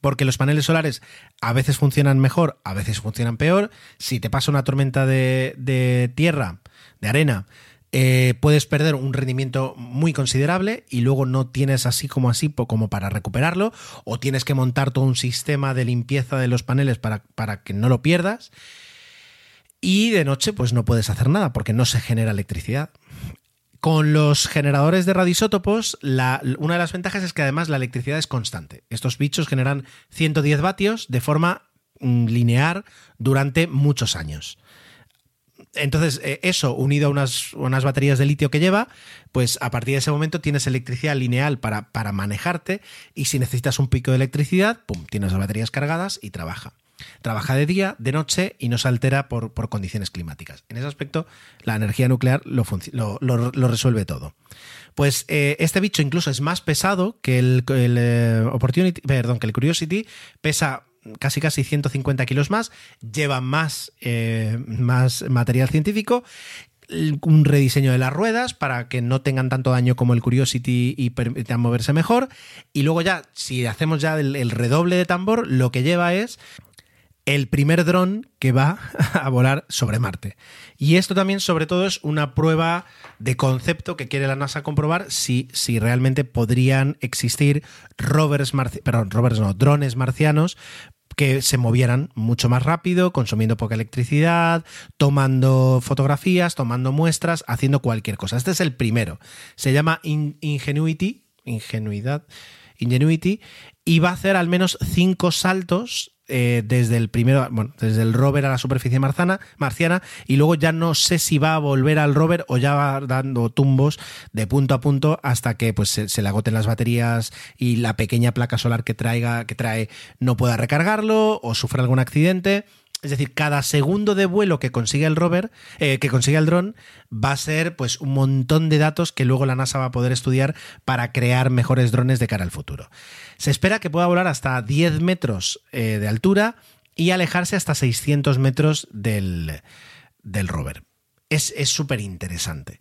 Porque los paneles solares a veces funcionan mejor, a veces funcionan peor. Si te pasa una tormenta de, tierra, de arena, eh, puedes perder un rendimiento muy considerable y luego no tienes así como así como para recuperarlo o tienes que montar todo un sistema de limpieza de los paneles para, para que no lo pierdas. Y de noche pues no puedes hacer nada porque no se genera electricidad. Con los generadores de radisótopos, una de las ventajas es que además la electricidad es constante. Estos bichos generan 110 vatios de forma mm, lineal durante muchos años. Entonces, eh, eso unido a unas, baterías de litio que lleva, pues a partir de ese momento tienes electricidad lineal para, para manejarte y si necesitas un pico de electricidad, pum, tienes las baterías cargadas y trabaja. Trabaja de día, de noche y no se altera por, condiciones climáticas. En ese aspecto, la energía nuclear lo, resuelve todo. Pues eh, este bicho incluso es más pesado que el, eh, Opportunity, perdón, que el Curiosity, pesa casi casi 150 kilos más, lleva más, eh, más material científico un rediseño de las ruedas para que no tengan tanto daño como el Curiosity y permitan moverse mejor. Y luego ya, si hacemos ya el, redoble de tambor, lo que lleva es el primer dron que va a volar sobre Marte. Y esto también, sobre todo, es una prueba de concepto que quiere la NASA comprobar si, si realmente podrían existir rovers, perdón, rovers no, drones marcianos que se movieran mucho más rápido, consumiendo poca electricidad, tomando fotografías, tomando muestras, haciendo cualquier cosa. Este es el primero. Se llama Ingenuity, ingenuidad, Ingenuity, y va a hacer al menos cinco saltos eh, desde el primero, bueno, desde el rover a la superficie marciana, y luego ya no sé si va a volver al rover o ya va dando tumbos de punto a punto hasta que pues se, le agoten las baterías y la pequeña placa solar que traiga, que trae, no pueda recargarlo o sufra algún accidente. Es decir, cada segundo de vuelo que consiga el rover, eh, que consiga el dron, va a ser pues un montón de datos que luego la NASA va a poder estudiar para crear mejores drones de cara al futuro. Se espera que pueda volar hasta 10 metros eh, de altura y alejarse hasta 600 metros del, del rover. Es súper interesante.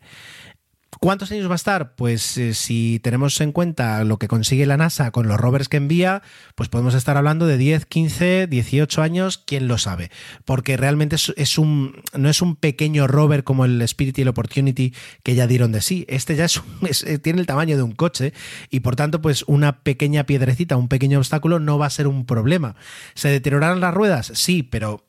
¿Cuántos años va a estar? Pues eh, si tenemos en cuenta lo que consigue la NASA con los rovers que envía, pues podemos estar hablando de 10, 15, 18 años, quién lo sabe. Porque realmente es, un, no es un pequeño rover como el Spirit y el Opportunity que ya dieron de sí. Este ya es, eh, tiene el tamaño de un coche y por tanto, pues una pequeña piedrecita, un pequeño obstáculo no va a ser un problema. ¿Se deteriorarán las ruedas? Sí, pero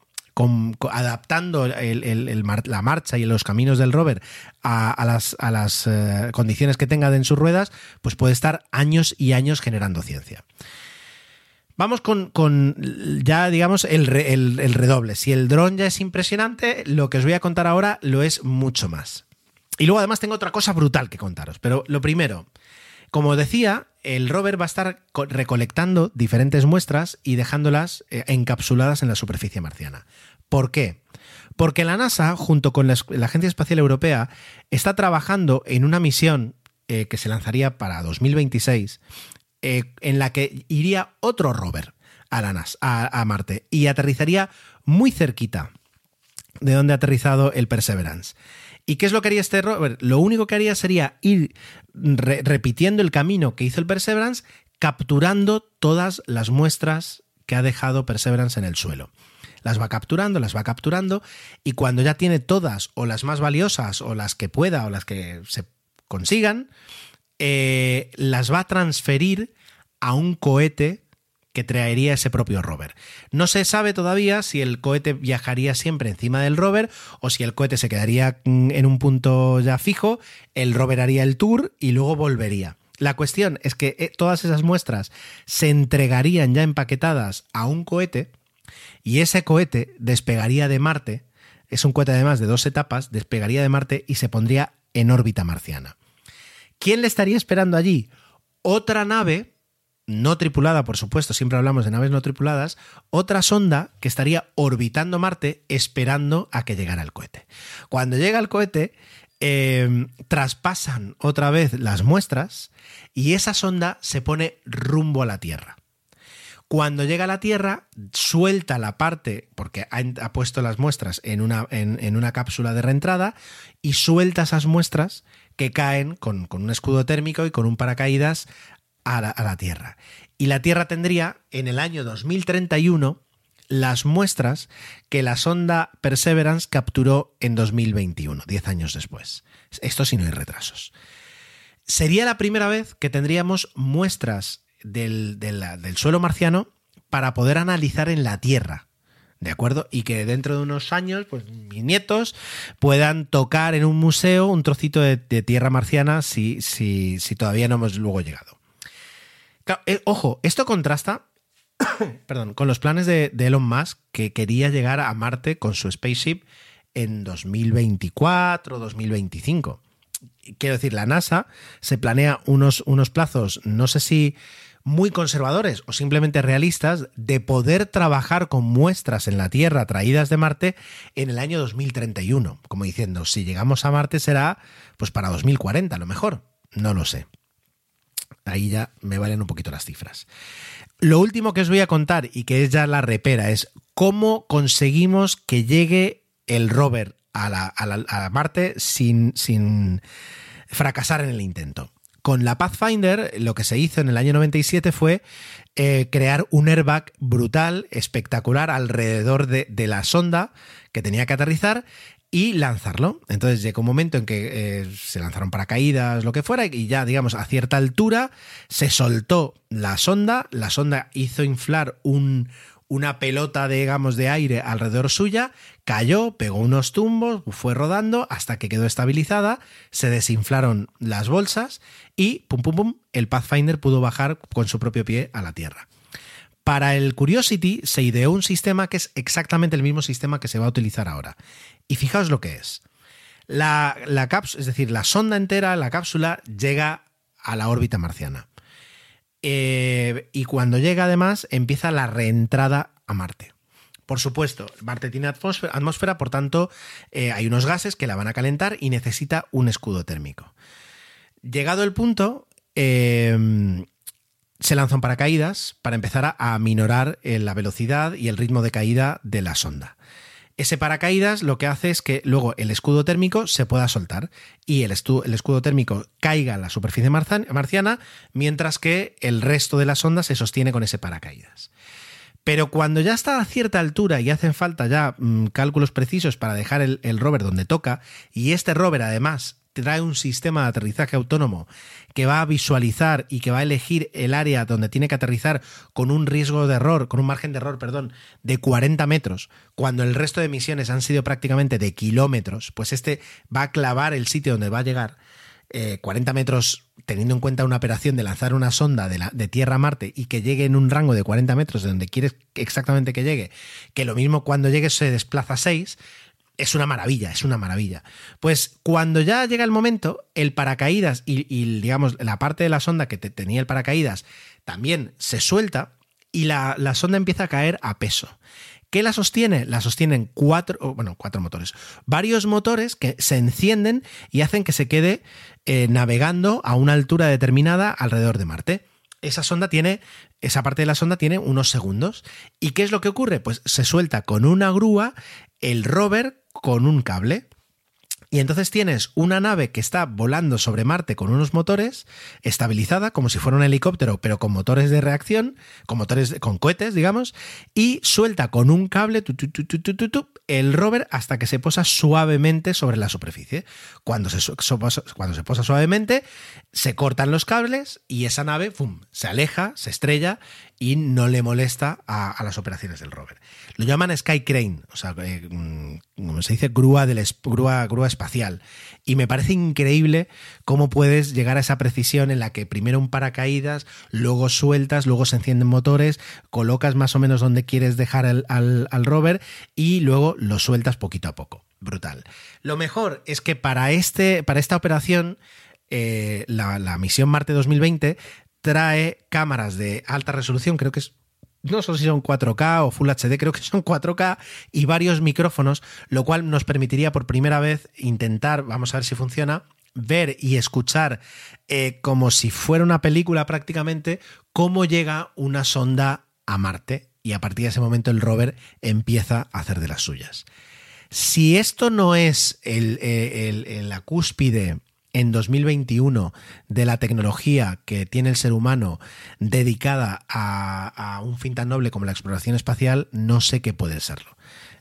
adaptando la marcha y los caminos del rover a, las, eh, condiciones que tenga en sus ruedas, pues puede estar años y años generando ciencia. Vamos con, ya, digamos, el, redoble. Si el dron ya es impresionante, lo que os voy a contar ahora lo es mucho más. Y luego además tengo otra cosa brutal que contaros. Pero lo primero, como decía, el rover va a estar recolectando diferentes muestras y dejándolas eh, encapsuladas en la superficie marciana. ¿Por qué? Porque la NASA, junto con la, Agencia Espacial Europea, está trabajando en una misión eh, que se lanzaría para 2026, eh, en la que iría otro rover a, la NASA, a, Marte y aterrizaría muy cerquita de donde ha aterrizado el Perseverance. ¿Y qué es lo que haría este rover? Lo único que haría sería ir repitiendo el camino que hizo el Perseverance, capturando todas las muestras que ha dejado Perseverance en el suelo las va capturando, las va capturando y cuando ya tiene todas o las más valiosas o las que pueda o las que se consigan, eh, las va a transferir a un cohete que traería ese propio rover. No se sabe todavía si el cohete viajaría siempre encima del rover o si el cohete se quedaría mm, en un punto ya fijo, el rover haría el tour y luego volvería. La cuestión es que eh, todas esas muestras se entregarían ya empaquetadas a un cohete y ese cohete despegaría de Marte es un cohete además de dos etapas, despegaría de Marte y se pondría en órbita marciana. ¿Quién le estaría esperando allí? Otra nave, no tripulada, por supuesto, siempre hablamos de naves no tripuladas, otra sonda que estaría orbitando Marte esperando a que llegara el cohete. Cuando llega el cohete, eh, traspasan otra vez las muestras y esa sonda se pone rumbo a la Tierra. Cuando llega a la Tierra, suelta la parte, porque ha, puesto las muestras en una, en una, cápsula de reentrada, y suelta esas muestras que caen con, con un escudo térmico y con un paracaídas a la, a la, Tierra. Y la Tierra tendría en el año 2031 las muestras que la sonda Perseverance capturó en 2021, 10 años después. Esto si no hay retrasos. Sería la primera vez que tendríamos muestras del, del, suelo marciano para poder analizar en la Tierra. ¿De acuerdo? Y que dentro de unos años, pues mis nietos puedan tocar en un museo un trocito de, tierra marciana si, si, todavía no hemos luego llegado. Eh, ojo, esto contrasta perdón, con los planes de, de, Elon Musk que quería llegar a Marte con su spaceship en 2024 2025. Quiero decir, la NASA se planea unos, unos plazos, no sé si muy conservadores o simplemente realistas de poder trabajar con muestras en la Tierra traídas de Marte en el año 2031. Como diciendo, si llegamos a Marte será pues para 2040 a lo mejor. No lo sé. Ahí ya me valen un poquito las cifras. Lo último que os voy a contar y que es ya la repera es cómo conseguimos que llegue el rover a, la, a, Marte sin, sin fracasar en el intento. Con la Pathfinder lo que se hizo en el año 97 fue eh, crear un airbag brutal, espectacular, alrededor de, la sonda que tenía que aterrizar y lanzarlo. Entonces llegó un momento en que eh, se lanzaron paracaídas, lo que fuera, y ya, digamos, a cierta altura se soltó la sonda, la sonda hizo inflar un, una pelota, digamos, de aire alrededor suya, cayó, pegó unos tumbos, fue rodando hasta que quedó estabilizada, se desinflaron las bolsas y, pum, pum, pum, el Pathfinder pudo bajar con su propio pie a la Tierra. Para el Curiosity se ideó un sistema que es exactamente el mismo sistema que se va a utilizar ahora. Y fijaos lo que es. La, la cápsula, es decir, la sonda entera, la cápsula, llega a la órbita marciana. Eh, y cuando llega además empieza la reentrada a Marte. Por supuesto, Marte tiene atmósfera, por tanto eh, hay unos gases que la van a calentar y necesita un escudo térmico. Llegado el punto, eh, se lanzan paracaídas para empezar a, a minorar eh, la velocidad y el ritmo de caída de la sonda. Ese paracaídas lo que hace es que luego el escudo térmico se pueda soltar y el, escudo térmico caiga a la superficie marciana, mientras que el resto de la sonda se sostiene con ese paracaídas. Pero cuando ya está a cierta altura y hacen falta ya mmm, cálculos precisos para dejar el rover donde toca, y este rover además trae un sistema de aterrizaje autónomo que va a visualizar y que va a elegir el área donde tiene que aterrizar con un riesgo de error, con un margen de error, perdón, de 40 metros, cuando el resto de misiones han sido prácticamente de kilómetros, pues este va a clavar el sitio donde va a llegar eh, 40 metros, teniendo en cuenta una operación de lanzar una sonda de, de, Tierra a Marte y que llegue en un rango de 40 metros de donde quieres exactamente que llegue, que lo mismo cuando llegue se desplaza 6, es una maravilla, es una maravilla. Pues cuando ya llega el momento, el paracaídas y, digamos la parte de la sonda que te, tenía el paracaídas también se suelta y la, la, sonda empieza a caer a peso. ¿Qué la sostiene? La sostienen cuatro, bueno, cuatro motores. Varios motores que se encienden y hacen que se quede eh, navegando a una altura determinada alrededor de Marte. Esa sonda tiene, esa parte de la sonda tiene unos segundos. ¿Y qué es lo que ocurre? Pues se suelta con una grúa el rover con un cable. Y entonces tienes una nave que está volando sobre Marte con unos motores, estabilizada como si fuera un helicóptero, pero con motores de reacción, con motores con cohetes, digamos, y suelta con un cable el rover hasta que se posa suavemente sobre la superficie. Cuando se, cuando se posa suavemente, se cortan los cables y esa nave ¡pum! se aleja, se estrella y no le molesta a, las operaciones del rover. Lo llaman Sky Crane, o sea, eh, como se dice, grúa, del, grúa, grúa espacial. Y me parece increíble cómo puedes llegar a esa precisión en la que primero un paracaídas, luego sueltas, luego se encienden motores, colocas más o menos donde quieres dejar al, al rover y luego lo sueltas poquito a poco. Brutal. Lo mejor es que para, este, para esta operación, eh, la, la misión Marte 2020 trae cámaras de alta resolución, creo que es no sé si son 4K o Full HD, creo que son 4K y varios micrófonos, lo cual nos permitiría por primera vez intentar, vamos a ver si funciona, ver y escuchar eh, como si fuera una película prácticamente, cómo llega una sonda a Marte y a partir de ese momento el rover empieza a hacer de las suyas. Si esto no es el, el, el, la cúspide en 2021 de la tecnología que tiene el ser humano dedicada a, a, un fin tan noble como la exploración espacial, no sé qué puede serlo.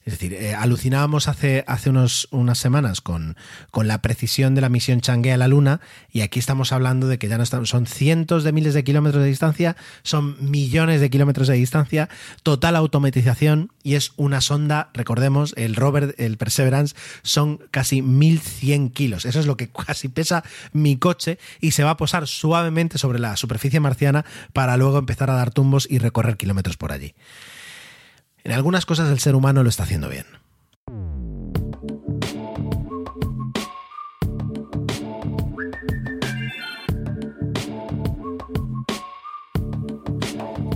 Es decir, eh, alucinábamos hace, hace unos, unas semanas con, con, la precisión de la misión Chang'e a la Luna y aquí estamos hablando de que ya no estamos, son cientos de miles de kilómetros de distancia, son millones de kilómetros de distancia, total automatización y es una sonda, recordemos, el rover, el Perseverance, son casi 1100 kilos. Eso es lo que casi pesa mi coche y se va a posar suavemente sobre la superficie marciana para luego empezar a dar tumbos y recorrer kilómetros por allí. En algunas cosas el ser humano lo está haciendo bien.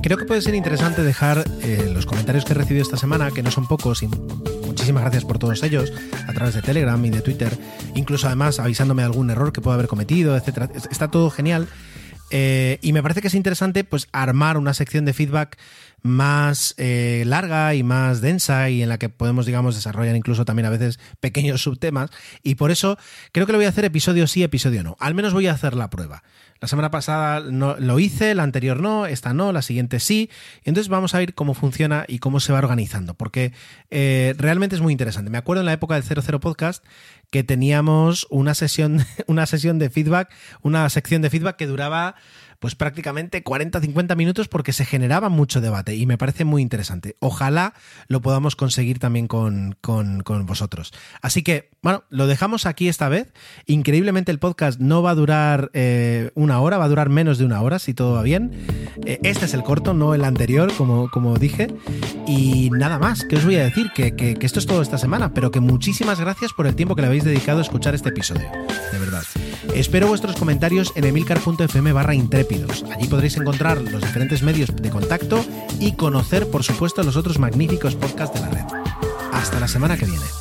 Creo que puede ser interesante dejar eh, los comentarios que he recibido esta semana, que no son pocos, y muchísimas gracias por todos ellos, a través de Telegram y de Twitter, incluso además avisándome de algún error que pueda haber cometido, etc. Está todo genial. Eh, y me parece que es interesante pues armar una sección de feedback más eh, larga y más densa y en la que podemos, digamos, desarrollar incluso también a veces pequeños subtemas. Y por eso creo que lo voy a hacer episodio sí, episodio no. Al menos voy a hacer la prueba. La semana pasada no, lo hice, la anterior no, esta no, la siguiente sí. Entonces vamos a ver cómo funciona y cómo se va organizando, porque eh, realmente es muy interesante. Me acuerdo en la época del 00 Podcast que teníamos una sesión, una sesión de feedback, una sección de feedback que duraba pues prácticamente 40-50 minutos porque se generaba mucho debate y me parece muy interesante. Ojalá lo podamos conseguir también con, con, con, vosotros. Así que, bueno, lo dejamos aquí esta vez. Increíblemente el podcast no va a durar eh, una hora, va a durar menos de una hora si todo va bien. Eh, este es el corto, no el anterior, como, como dije. Y nada más, que os voy a decir? Que, que, que esto es todo esta semana, pero que muchísimas gracias por el tiempo que le habéis dedicado a escuchar este episodio. De verdad. Espero vuestros comentarios en emilcar.fm barra intrépidos. Allí podréis encontrar los diferentes medios de contacto y conocer, por supuesto, los otros magníficos podcasts de la red. Hasta la semana que viene.